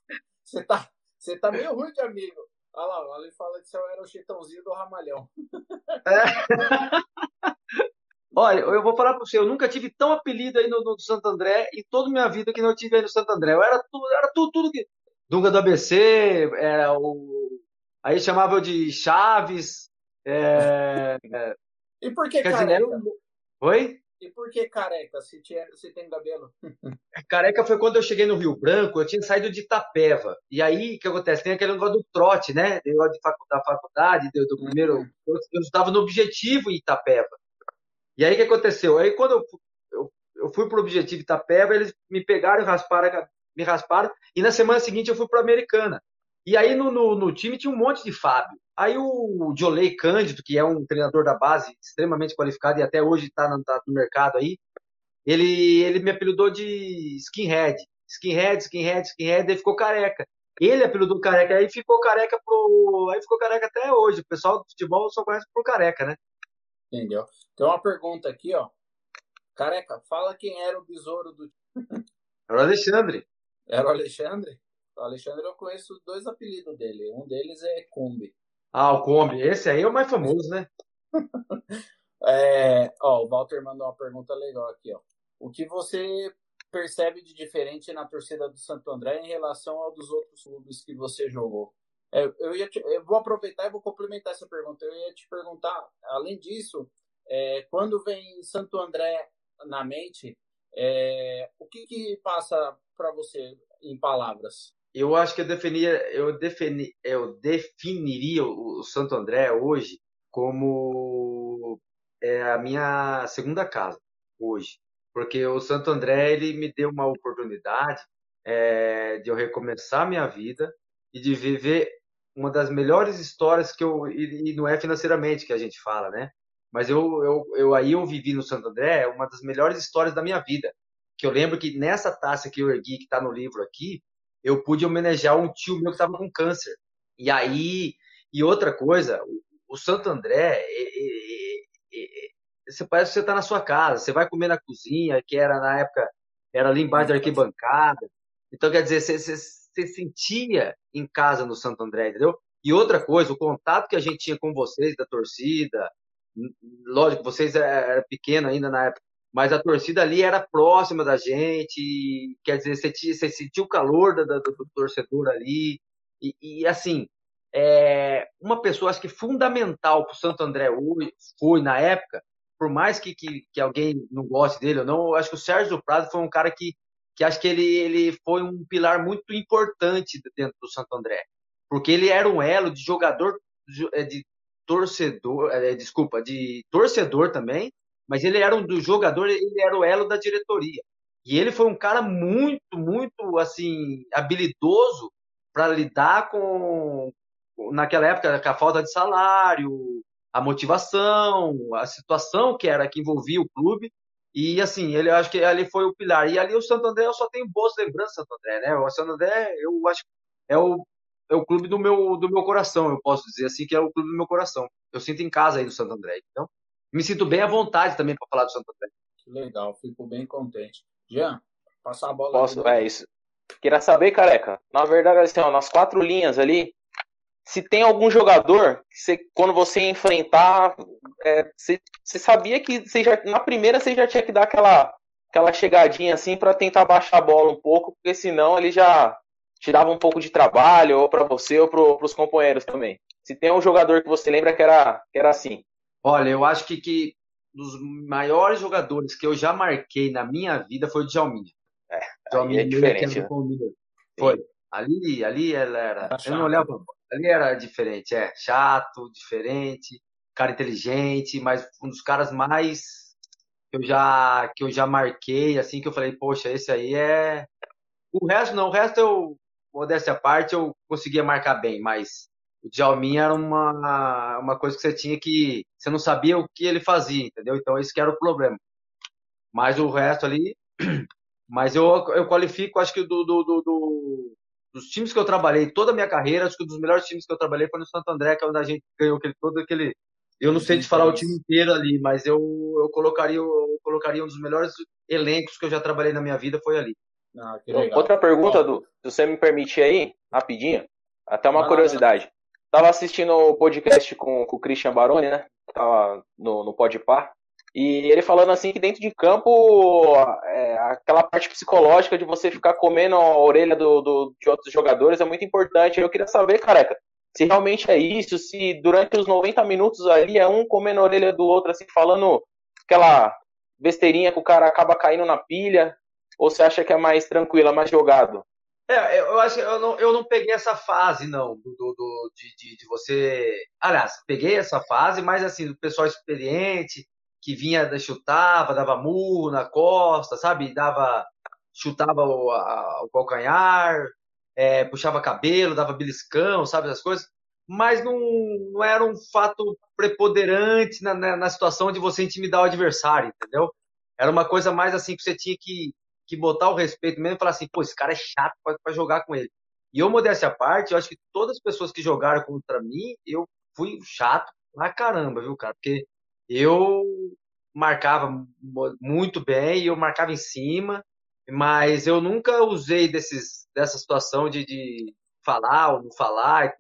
Você tá, você tá meio ruim de amigo. Olha lá, o Ale fala que você era o chitãozinho do Ramalhão. É. [laughs] Olha, eu vou falar para você, eu nunca tive tão apelido aí no, no Santo André em toda a minha vida que não eu tive aí no Santo André. Eu era tudo, era tudo, tudo que Dunga do ABC, era o. Aí chamava de Chaves. É... E por que careca? Oi? E por que careca, se, tinha, se tem cabelo? [laughs] Careca foi quando eu cheguei no Rio Branco, eu tinha saído de Itapeva. E aí, o que acontece? Tem aquele negócio do trote, né? Negócio de faculdade, da faculdade, do, do primeiro. Uhum. Eu, eu estava no objetivo em Itapeva. E aí, o que aconteceu? Aí, quando eu, eu, eu fui para o objetivo Itapeva, eles me pegaram e rasparam me rasparam. E na semana seguinte eu fui para Americana. E aí no, no, no, time tinha um monte de Fábio. Aí o Jolei Cândido, que é um treinador da base extremamente qualificado e até hoje está no, tá no, mercado aí, ele, ele me apelidou de skinhead. Skinhead, skinhead, skinhead, aí ficou careca. Ele apelidou careca, aí ficou careca pro. Aí ficou careca até hoje. O pessoal do futebol só conhece por careca, né? Entendeu? Tem uma pergunta aqui, ó. Careca, fala quem era o besouro do. Era o Alexandre. Era o Alexandre? O Alexandre eu conheço dois apelidos dele. Um deles é Kombi. Ah, o Kombi. Esse aí é o mais famoso, né? [laughs] é, ó, o Walter mandou uma pergunta legal aqui, ó. O que você percebe de diferente na torcida do Santo André em relação ao dos outros clubes que você jogou? É, eu, ia te, eu vou aproveitar e vou complementar essa pergunta. Eu ia te perguntar, além disso, é, quando vem Santo André na mente, é, o que, que passa para você em palavras? Eu acho que eu definiria, eu, defini, eu definiria o Santo André hoje como é, a minha segunda casa hoje, porque o Santo André ele me deu uma oportunidade é, de eu recomeçar minha vida e de viver uma das melhores histórias que eu e, e não é financeiramente que a gente fala, né? Mas eu, eu, eu aí eu vivi no Santo André uma das melhores histórias da minha vida. Que eu lembro que nessa taça que eu ergui, que está no livro aqui, eu pude homenagear um tio meu que estava com câncer. E aí, e outra coisa, o, o Santo André, você parece que você está na sua casa, você vai comer na cozinha, que era na época, era ali embaixo da arquibancada. Então, quer dizer, você, você, você sentia em casa no Santo André, entendeu? E outra coisa, o contato que a gente tinha com vocês, da torcida, lógico, vocês eram pequenos ainda na época, mas a torcida ali era próxima da gente, quer dizer, você, tinha, você sentiu o calor do, do, do torcedor ali, e, e assim, é, uma pessoa, acho que fundamental para o Santo André hoje, foi na época, por mais que, que, que, alguém não goste dele ou não, eu acho que o Sérgio Prado foi um cara que, que acho que ele, ele foi um pilar muito importante dentro do Santo André, porque ele era um elo de jogador, de, é, de torcedor, é, desculpa, de torcedor também, mas ele era um do jogador, ele era o elo da diretoria. E ele foi um cara muito, muito assim habilidoso para lidar com naquela época com a falta de salário, a motivação, a situação que era que envolvia o clube. E assim, ele acho que ali foi o pilar. E ali o Santo André eu só tenho boas lembranças Santo André, né? O Santo André, eu acho é o é o clube do meu, do meu coração, eu posso dizer assim, que é o clube do meu coração. Eu sinto em casa aí no Santo André. Então, me sinto bem à vontade também para falar do Santo André. Que legal, fico bem contente. Jean, passar a bola. Posso, é isso. Queria saber, careca, na verdade, assim, ó, nas quatro linhas ali, se tem algum jogador que você, quando você enfrentar, é, você, você, sabia que você já, na primeira você já tinha que dar aquela, aquela chegadinha assim para tentar baixar a bola um pouco, porque senão ele já te dava um pouco de trabalho, ou para você, ou para os companheiros também. Se tem um jogador que você lembra que era, que era assim. Olha, eu acho que, que dos maiores jogadores que eu já marquei na minha vida foi o Djalminha. É, Djalminha é diferente. Né? Foi. Ali, ali ela era. Tá eu não olhava. Ali era diferente, é. Chato, diferente, cara inteligente, mas um dos caras mais que eu já que eu já marquei, assim, que eu falei, poxa, esse aí é. O resto não, o resto eu modéstia à parte, eu conseguia marcar bem, mas o Djalminha era uma, uma coisa que você tinha que. Você não sabia o que ele fazia, entendeu? Então, esse que era o problema. Mas o resto ali. [clears throat] Mas eu, eu qualifico, acho que do, do, do, do, dos times que eu trabalhei toda a minha carreira, acho que um dos melhores times que eu trabalhei foi no Santo André, que é onde a gente ganhou aquele, todo aquele. Eu não sei de falar o time inteiro ali, mas eu, eu, colocaria, eu colocaria um dos melhores elencos que eu já trabalhei na minha vida foi ali. Ah, Outra pergunta, Bom, Du, se você me permite aí, rapidinho, até uma curiosidade. Tava assistindo o podcast com, com o Christian Baroni, né? Tava no, no Podpar. E ele falando assim que dentro de campo, é, aquela parte psicológica de você ficar comendo a orelha do, do, de outros jogadores é muito importante. Eu queria saber, careca, se realmente é isso, se durante os 90 minutos ali é um comendo a orelha do outro, assim, falando aquela besteirinha que o cara acaba caindo na pilha. Ou você acha que é mais tranquilo, é mais jogado? É, eu acho que eu não, eu não peguei essa fase, não, do, do, de, de, de, você. Aliás, peguei essa fase, mas assim, do pessoal experiente, que vinha, chutava, dava murro na costa, sabe? Dava. Chutava o, a, o calcanhar, é, puxava cabelo, dava beliscão, sabe? Essas coisas. Mas não, não era um fato preponderante na, na, na situação de você intimidar o adversário, entendeu? Era uma coisa mais assim que você tinha que, que botar o respeito mesmo e falar assim, pô, esse cara é chato para jogar com ele. E eu, modéstia à parte, eu acho que todas as pessoas que jogaram contra mim, eu fui chato pra caramba, viu, cara? Porque eu marcava muito bem, eu marcava em cima, mas eu nunca usei desses, dessa situação de, de falar ou não falar,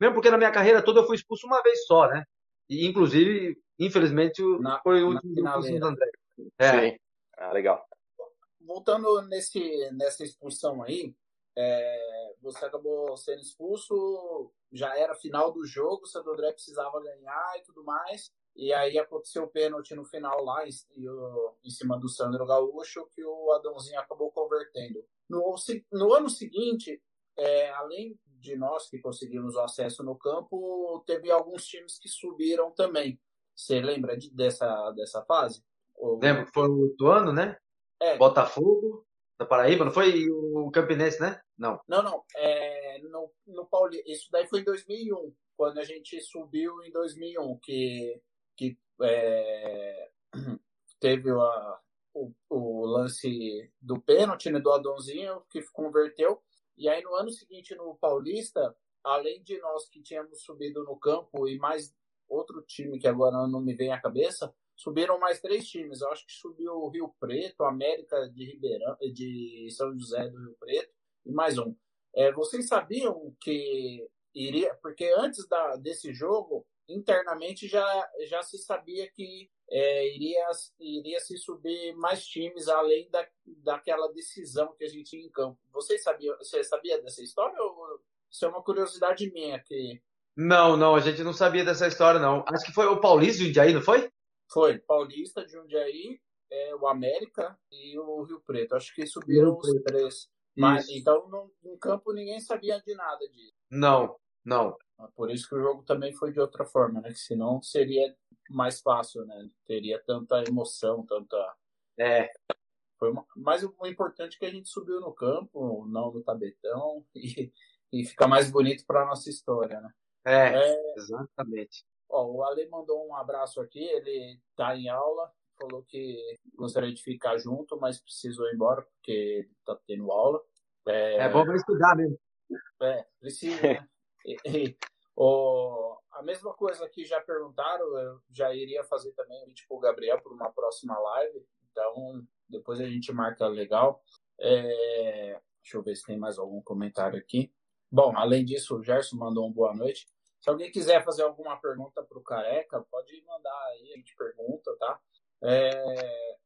mesmo porque na minha carreira toda eu fui expulso uma vez só, né? E, inclusive, infelizmente, na, foi o último do André. É. Sim. Ah, legal. Voltando nesse, nessa expulsão aí, é, você acabou sendo expulso, já era final do jogo, o Santo André precisava ganhar e tudo mais. E aí aconteceu o pênalti no final lá, em, em cima do Sandro Gaúcho, que o Adãozinho acabou convertendo. No, no ano seguinte, é, além de nós que conseguimos o acesso no campo, teve alguns times que subiram também. Você lembra de, dessa, dessa fase? Lembro, foi o outro ano, né? É. Botafogo, da Paraíba, não foi o Campinense, né? Não. Não, não. É, no, no Pauli... Isso daí foi em 2001, quando a gente subiu em 2001, que, que é, [clears throat] teve a, o, o, lance do pênalti né, do Adãozinho, que converteu. E aí no ano seguinte, no Paulista, além de nós que tínhamos subido no campo e mais outro time que agora não me vem à cabeça, subiram mais três times. Eu acho que subiu o Rio Preto, América de Ribeirão, de São José do Rio Preto e mais um. É, vocês sabiam que iria, porque antes da, desse jogo, internamente já, já se sabia que é, iria, iria se subir mais times além da, daquela decisão que a gente tinha em campo. Vocês sabiam, você sabia dessa história ou isso é uma curiosidade minha que não, não, a gente não sabia dessa história, não. Acho que foi o Paulista de Jundiaí, não foi? Foi, Paulista, de Jundiaí, é, o América e o Rio Preto. Acho que subiram os três. Mas, então, no, no, campo, ninguém sabia de nada disso. Não, não. Ah, por isso que o jogo também foi de outra forma, né? Que senão seria mais fácil, né? Teria tanta emoção, tanta. É. Foi uma... Mas o importante é que a gente subiu no campo, não no tabetão, [laughs] e, e fica mais bonito para nossa história, né? É, é... exatamente. Ó, o Ale mandou um abraço aqui, ele está em aula, falou que gostaria de ficar junto, mas precisou ir embora porque está tendo aula. É, é bom para estudar mesmo. É, precisa. Né? [laughs] e, e, o, a mesma coisa que já perguntaram, eu já iria fazer também o vídeo para Gabriel por uma próxima live, então depois a gente marca legal. É, deixa eu ver se tem mais algum comentário aqui. Bom, além disso, o Gerson mandou um boa noite. Se alguém quiser fazer alguma pergunta para o Careca, pode mandar aí, a gente pergunta, tá? É...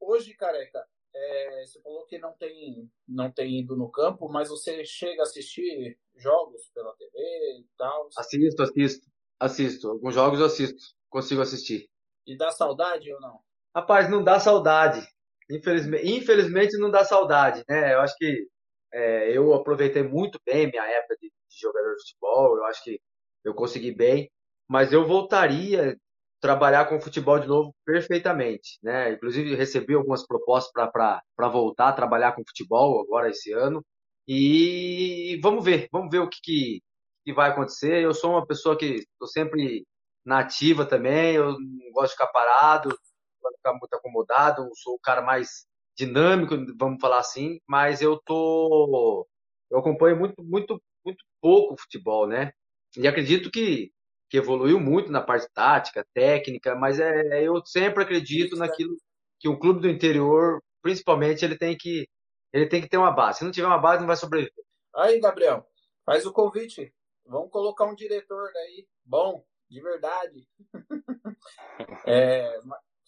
Hoje, Careca, é... você falou que não tem, não tem ido no campo, mas você chega a assistir jogos pela TV e tal? Assisto, assisto, assisto. Alguns jogos eu assisto, consigo assistir. E dá saudade ou não? Rapaz, não dá saudade. Infelizmente, infelizmente não dá saudade, né? Eu acho que é, eu aproveitei muito bem minha época de, de jogador de futebol. Eu acho que eu consegui bem, mas eu voltaria a trabalhar com futebol de novo perfeitamente, né? Inclusive recebi algumas propostas para voltar a trabalhar com futebol agora esse ano e vamos ver, vamos ver o que, que, que vai acontecer. Eu sou uma pessoa que estou sempre nativa também, eu não gosto de ficar parado, não gosto de ficar muito acomodado, sou o cara mais dinâmico, vamos falar assim, mas eu tô eu acompanho muito muito muito pouco futebol, né? E acredito que, que evoluiu muito na parte tática, técnica, mas é, eu sempre acredito naquilo que um clube do interior, principalmente, ele tem que ele tem que ter uma base. Se não tiver uma base, não vai sobreviver. Aí, Gabriel, faz o convite. Vamos colocar um diretor daí, bom, de verdade. [laughs] é,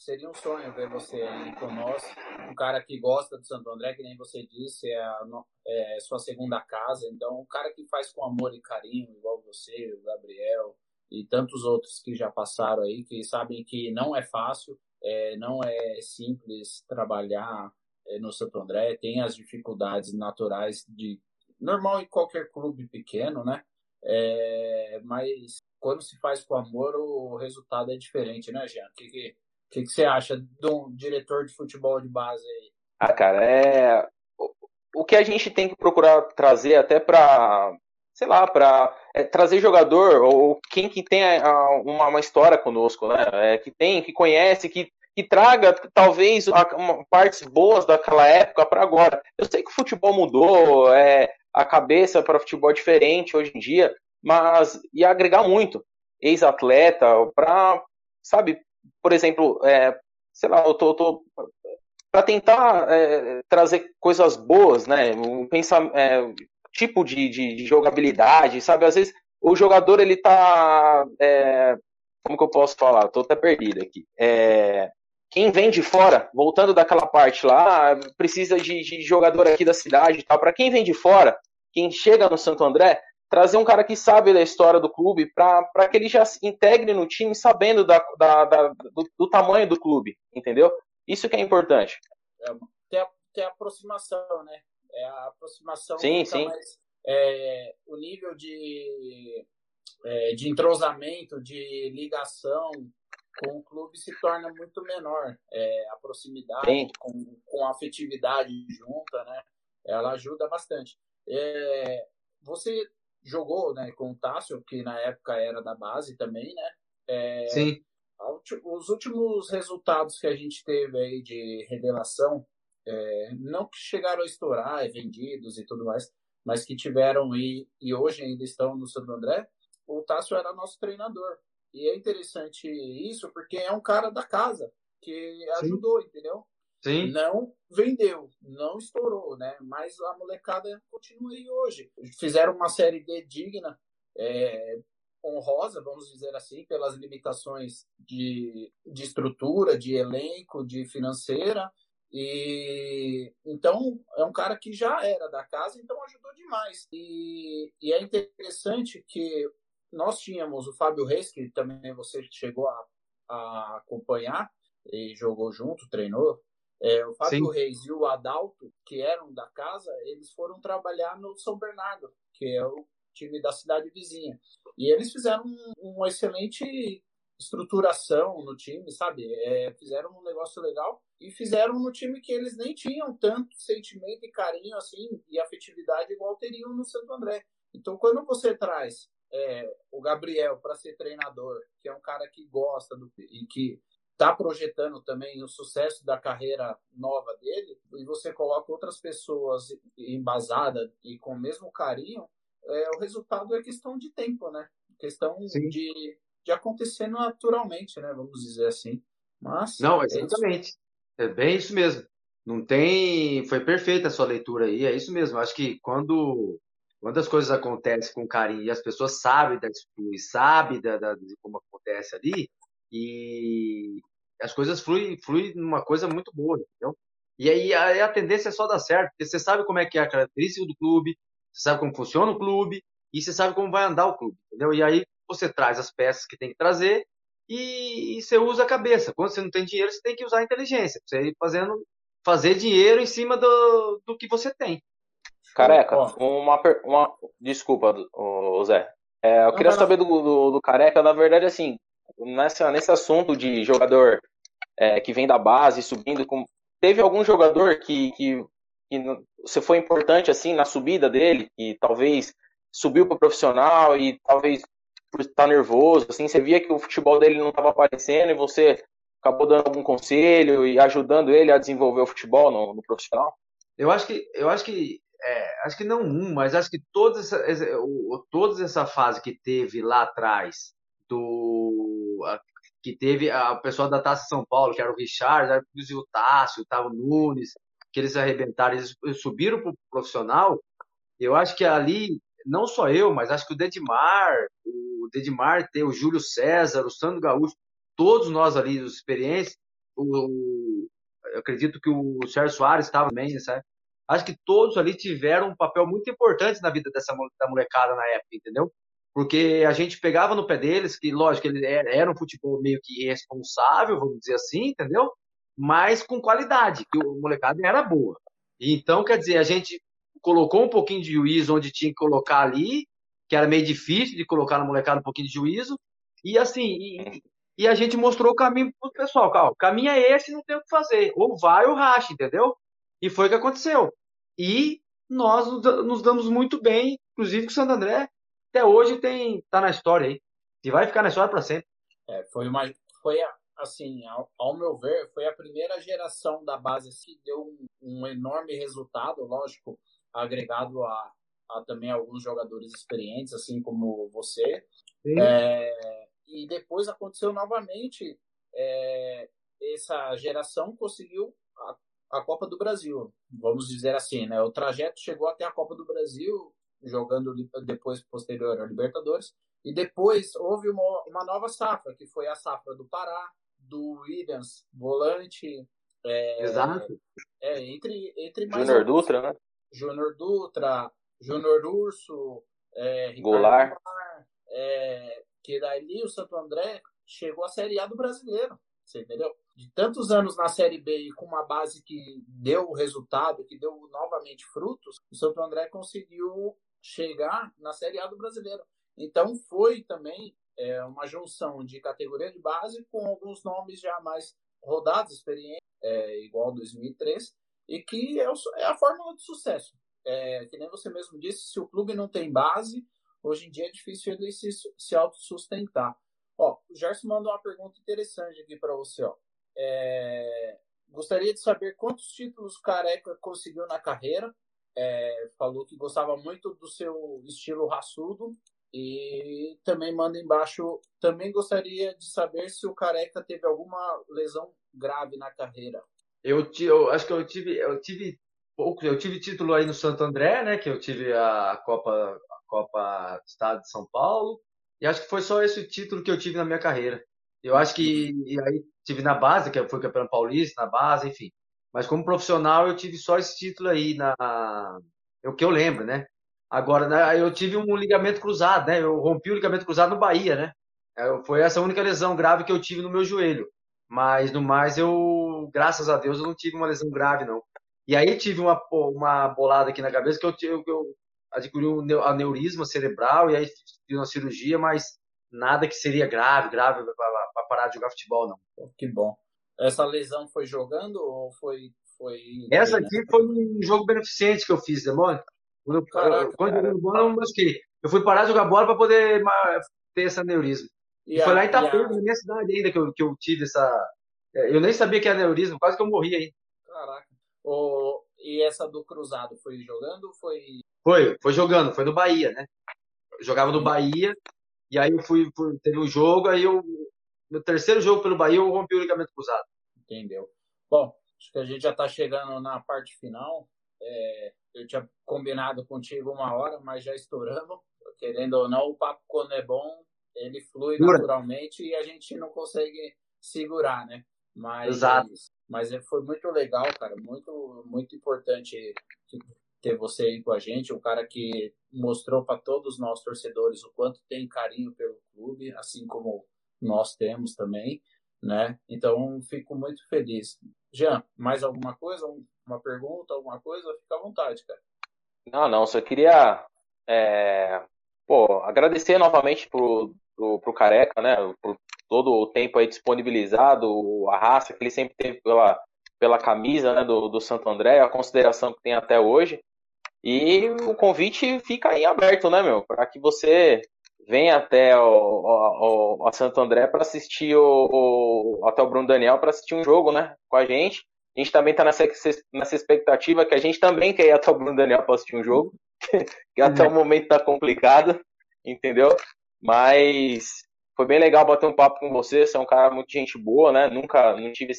seria um sonho ver você aí conosco. Um cara que gosta do Santo André, que nem você disse, é, a, é sua segunda casa. Então, um cara que faz com amor e carinho, igual você, o Gabriel e tantos outros que já passaram aí, que sabem que não é fácil, é, não é simples trabalhar é, no Santo André, tem as dificuldades naturais de normal em qualquer clube pequeno, né? É, mas quando se faz com amor, o resultado é diferente, né, Jean? O que, que que, que você acha de um diretor de futebol de base aí? Ah, cara, é. O que a gente tem que procurar trazer até para sei lá, para é, trazer jogador ou quem que tem a, uma, uma, história conosco, né? É, que tem, que conhece, que que traga talvez uma, partes boas daquela época para agora. Eu sei que o futebol mudou, é, a cabeça para futebol é diferente hoje em dia, mas ia agregar muito. Ex-atleta, para, sabe, por exemplo, é, sei lá, eu tô, tô para tentar é, trazer coisas boas, né? Um pensamento, é, tipo de, de, de, jogabilidade, sabe? Às vezes o jogador ele tá, é, como que eu posso falar? Tô até perdido aqui. É, quem vem de fora, voltando daquela parte lá, precisa de, de jogador aqui da cidade e tal. Para quem vem de fora, quem chega no Santo André, trazer um cara que sabe da história do clube para que ele já se integre no time sabendo da, da, da do, do, tamanho do clube, entendeu? Isso que é importante. É, ter, a, ter a aproximação, né? É a aproximação. Sim, sim. Mais, é, o nível de, é, de entrosamento, de ligação com o clube se torna muito menor. É, a proximidade com, com a afetividade junta, né? Ela ajuda bastante. É, você jogou né, com o Tássio, que na época era da base também, né? É, Sim. Os últimos resultados que a gente teve aí de revelação, é, não que chegaram a estourar, é, vendidos e tudo mais, mas que tiveram e, e hoje ainda estão no Santo André, o Tássio era nosso treinador. E é interessante isso porque é um cara da casa que ajudou, Sim. entendeu? Sim. Não vendeu, não estourou, né? Mas a molecada continua aí hoje. Fizeram uma série D digna, é, honrosa, vamos dizer assim, pelas limitações de, de estrutura, de elenco, de financeira. E então é um cara que já era da casa, então ajudou demais. E, e é interessante que nós tínhamos o Fábio Reis, que também você chegou a, a acompanhar e jogou junto, treinou. É, o Fábio Sim. Reis e o Adalto, que eram da casa, eles foram trabalhar no São Bernardo, que é o time da cidade vizinha. E eles fizeram um, uma excelente estruturação no time, sabe? É, fizeram um negócio legal e fizeram no time que eles nem tinham tanto sentimento e carinho assim e afetividade igual teriam no Santo André. Então, quando você traz é, o Gabriel para ser treinador, que é um cara que gosta do, e que está projetando também o sucesso da carreira nova dele, e você coloca outras pessoas embasadas e com o mesmo carinho, é, o resultado é questão de tempo, né? Questão de, de acontecer naturalmente, né? Vamos dizer assim. Mas não, é exatamente. É, é bem isso mesmo. Não tem. Foi perfeita a sua leitura aí. É isso mesmo. Acho que quando quando as coisas acontecem com carinho e as pessoas sabem da estrutura e sabem da, da, de como acontece ali, e as coisas fluem, fluem numa coisa muito boa, entendeu? E aí a, a tendência é só dar certo, porque você sabe como é que é a característica do clube, você sabe como funciona o clube, e você sabe como vai andar o clube, entendeu? E aí você traz as peças que tem que trazer e, e você usa a cabeça. Quando você não tem dinheiro, você tem que usar a inteligência, você ir fazendo, fazer dinheiro em cima do, do que você tem. Careca, uma, uma desculpa, Zé. É, eu queria saber do, do, do, Careca, na verdade, assim, nessa, nesse assunto de jogador é, que vem da base, subindo, com, teve algum jogador que, que, que você foi importante, assim, na subida dele, que talvez subiu para o profissional e talvez por estar nervoso, assim, você via que o futebol dele não estava aparecendo e você acabou dando algum conselho e ajudando ele a desenvolver o futebol no, no profissional? Eu acho que, eu acho que é, acho que não um, mas acho que toda essa, toda essa fase que teve lá atrás, do que teve a, o pessoal da Taça São Paulo, que era o Richard, era o Tássio, o Nunes, que eles arrebentaram, eles subiram para o profissional. Eu acho que ali, não só eu, mas acho que o Dedimar, o Dedimar, o Júlio César, o Sandro Gaúcho, todos nós ali, os experientes, o, eu acredito que o Sérgio Soares estava também, sabe? acho que todos ali tiveram um papel muito importante na vida dessa da molecada na época, entendeu? Porque a gente pegava no pé deles, que lógico, ele era um futebol meio que irresponsável, vamos dizer assim, entendeu? Mas com qualidade, que o molecada era boa. Então, quer dizer, a gente colocou um pouquinho de juízo onde tinha que colocar ali, que era meio difícil de colocar na molecada um pouquinho de juízo, e assim, e, e a gente mostrou o caminho pro pessoal, o caminho é esse, não tem o que fazer, ou vai ou racha, entendeu? E foi o que aconteceu. E nós nos damos muito bem, inclusive com o Santo André, até hoje tem tá na história aí. E vai ficar na história para sempre. É, foi uma foi assim, ao, ao, meu ver, foi a primeira geração da base que deu um, um enorme resultado, lógico, agregado a, a, também alguns jogadores experientes, assim como você. É, e depois aconteceu novamente, é, essa geração conseguiu a, a Copa do Brasil, vamos dizer assim, né? O trajeto chegou até a Copa do Brasil, jogando depois posterior a Libertadores, e depois houve uma, uma nova safra, que foi a safra do Pará, do Williams, volante. É, Exato. É, entre, entre mais. Júnior Dutra, né? Júnior Dutra, Júnior Urso, é, Goulart. é, que daí o Santo André chegou à Série A do brasileiro. Você entendeu? De tantos anos na Série B e com uma base que deu resultado, que deu novamente frutos, o Santo André conseguiu chegar na Série A do brasileiro. Então foi também é, uma junção de categoria de base com alguns nomes já mais rodados, experientes, é, igual 2003, e que é, o, é, a fórmula de sucesso. É, que nem você mesmo disse, se o clube não tem base, hoje em dia é difícil ele se, se autossustentar. Ó, o Gerson mandou uma pergunta interessante aqui para você. Ó. É, gostaria de saber quantos títulos Careca conseguiu na carreira. É, falou que gostava muito do seu estilo raçudo e também manda embaixo. Também gostaria de saber se o Careca teve alguma lesão grave na carreira. Eu, eu acho que eu tive, eu tive pouco, eu tive título aí no Santo André, né? Que eu tive a Copa, a Copa Estado de São Paulo. E acho que foi só esse título que eu tive na minha carreira. Eu acho que e aí tive na base, que foi campeão paulista, na base, enfim. Mas como profissional eu tive só esse título aí na, é o que eu lembro, né? Agora, né, eu tive um ligamento cruzado, né? Eu rompi o ligamento cruzado no Bahia, né? É, foi essa a única lesão grave que eu tive no meu joelho. Mas no mais, eu, graças a Deus, eu não tive uma lesão grave, não. E aí tive uma, uma bolada aqui na cabeça que eu, eu, eu adquiri um aneurisma cerebral e aí fiz uma cirurgia, mas nada que seria grave, grave para parar de jogar futebol, não. Que bom. Essa lesão foi jogando ou foi. foi Essa aqui foi um jogo beneficente que eu fiz, demônio. Quando, eu, Caraca, quando eu bola, eu. Eu fui parar de jogar bola para poder ter esse aneurisma. E, e foi lá em Itapema, a... na minha cidade ainda, que eu, que eu tive essa. É, eu nem sabia que era aneurisma, quase que eu morri aí. Caraca. O... E essa do cruzado foi jogando ou foi. Foi, foi jogando, foi no Bahia, né? Eu jogava no Bahia, e aí eu fui, fui teve um jogo, aí eu. No terceiro jogo pelo Bahia, eu rompi o ligamento cruzado. Entendeu. Bom, acho que a gente já está chegando na parte final. É, eu tinha combinado contigo uma hora, mas já estouramos. Querendo ou não, o papo quando é bom, ele flui Pura. naturalmente e a gente não consegue segurar, né? Mas, Exato. mas é, foi muito legal, cara. Muito, muito importante ter você aí com a gente. Um cara que mostrou para todos nós torcedores o quanto tem carinho pelo clube, assim como nós temos também, né? Então, fico muito feliz. Jean, mais alguma coisa? Uma pergunta, alguma coisa? Fica à vontade, cara. Não, não, só queria é, pô, agradecer novamente pro, pro, pro Careca, né? Por todo o tempo aí disponibilizado, a raça que ele sempre teve pela, pela camisa né, do, do Santo André, a consideração que tem até hoje. E o convite fica aí aberto, né, meu? Para que você venha até o, o, o a Santo André para assistir o, o, até o Bruno Daniel para assistir um jogo, né, com a gente. A gente também está nessa, nessa expectativa que a gente também quer ir até o Bruno Daniel para assistir um jogo, [laughs] que até o uhum. momento está complicado, entendeu? Mas foi bem legal bater um papo com você, você é um cara muito gente boa, né? Nunca, não tive,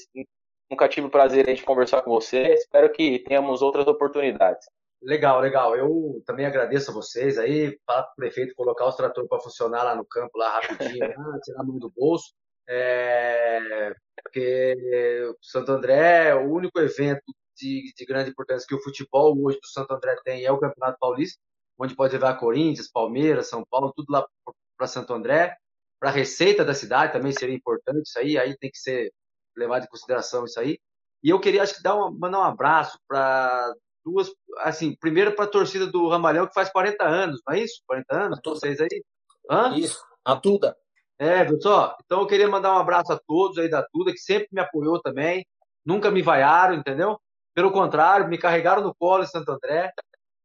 nunca tive o prazer de conversar com você. Espero que tenhamos outras oportunidades. Legal, legal. Eu também agradeço a vocês aí, para o prefeito colocar os tratores para funcionar lá no campo, lá rapidinho, ah, [laughs] tirar a mão do bolso. É, porque Santo André, é o único evento de, de, grande importância que o futebol hoje do Santo André tem é o Campeonato Paulista, onde pode levar Corinthians, Palmeiras, São Paulo, tudo lá para Santo André. Para a receita da cidade também seria importante isso aí, aí tem que ser levado em consideração isso aí. E eu queria, acho que, dar uma, mandar um abraço para duas, assim, primeiro para a torcida do Ramalhão, que faz 40 anos, não é isso? 40 anos? Vocês aí? Hã? Isso, a Tuda. É, só? Então eu queria mandar um abraço a todos aí da Tuda, que sempre me apoiou também, nunca me vaiaram, entendeu? Pelo contrário, me carregaram no colo em Santo André.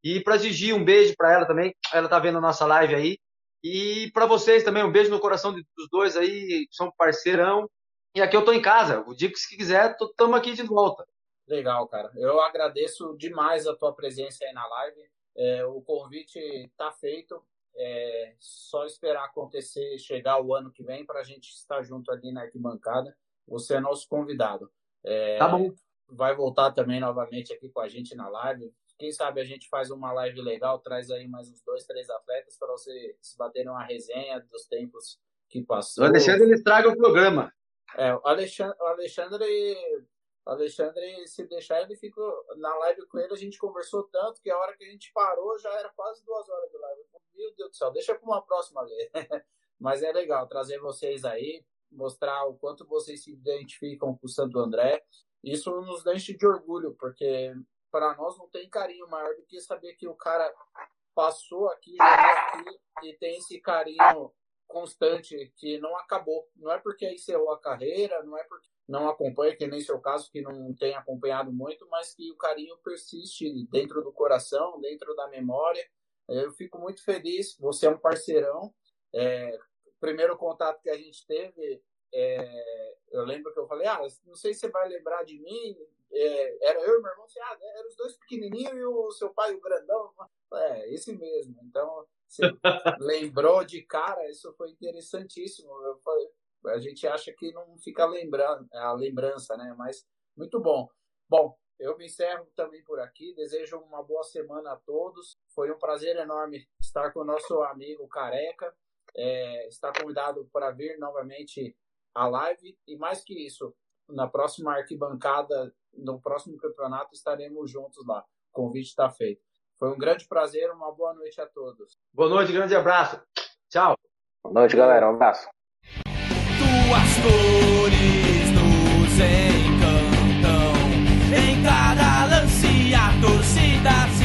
E para Gigi, um beijo para ela também, ela tá vendo a nossa live aí. E para vocês também, um beijo no coração dos dois aí, são parceirão. E aqui eu tô em casa. O dia que quiser, estamos aqui de volta. Legal, cara. Eu agradeço demais a tua presença aí na live. É, o convite está feito. É só esperar acontecer, chegar o ano que vem para a gente estar junto ali na arquibancada. Você é nosso convidado. É, tá bom. Vai voltar também novamente aqui com a gente na live. Quem sabe a gente faz uma live legal, traz aí mais uns dois, três atletas para você se bater uma resenha dos tempos que passou. O Alexandre ele estraga o programa. É, o Alexandre, o Alexandre, Alexandre, se deixar, ele ficou na live com ele. A gente conversou tanto que a hora que a gente parou já era quase duas horas de live. Meu Deus do céu, deixa para uma próxima vez. [laughs] Mas é legal trazer vocês aí, mostrar o quanto vocês se identificam com o Santo André. Isso nos enche de orgulho, porque para nós não tem carinho maior do que saber que o cara passou aqui, aqui e tem esse carinho constante que não acabou. Não é porque encerrou a carreira, não é porque não acompanha, que nem seu caso, que não tem acompanhado muito, mas que o carinho persiste dentro do coração, dentro da memória. Eu fico muito feliz. Você é um parceirão. É, primeiro contato que a gente teve, é, eu lembro que eu falei, ah, não sei se você vai lembrar de mim. É, era eu e meu irmão, assim, ah, eram os dois pequenininhos e o seu pai, o grandão. É, esse mesmo. Então, você lembrou de cara, isso foi interessantíssimo. Falei, a gente acha que não fica lembrando a lembrança, né? Mas muito bom. Bom, eu me encerro também por aqui. Desejo uma boa semana a todos. Foi um prazer enorme estar com o nosso amigo Careca. É, está convidado para vir novamente à live. E mais que isso, na próxima arquibancada, no próximo campeonato, estaremos juntos lá. O convite está feito. Foi um grande prazer, uma boa noite a todos. Boa noite, grande abraço. Tchau. Boa noite, galera. Um abraço. Tuas cores nos encantam. Em cada lance a torcida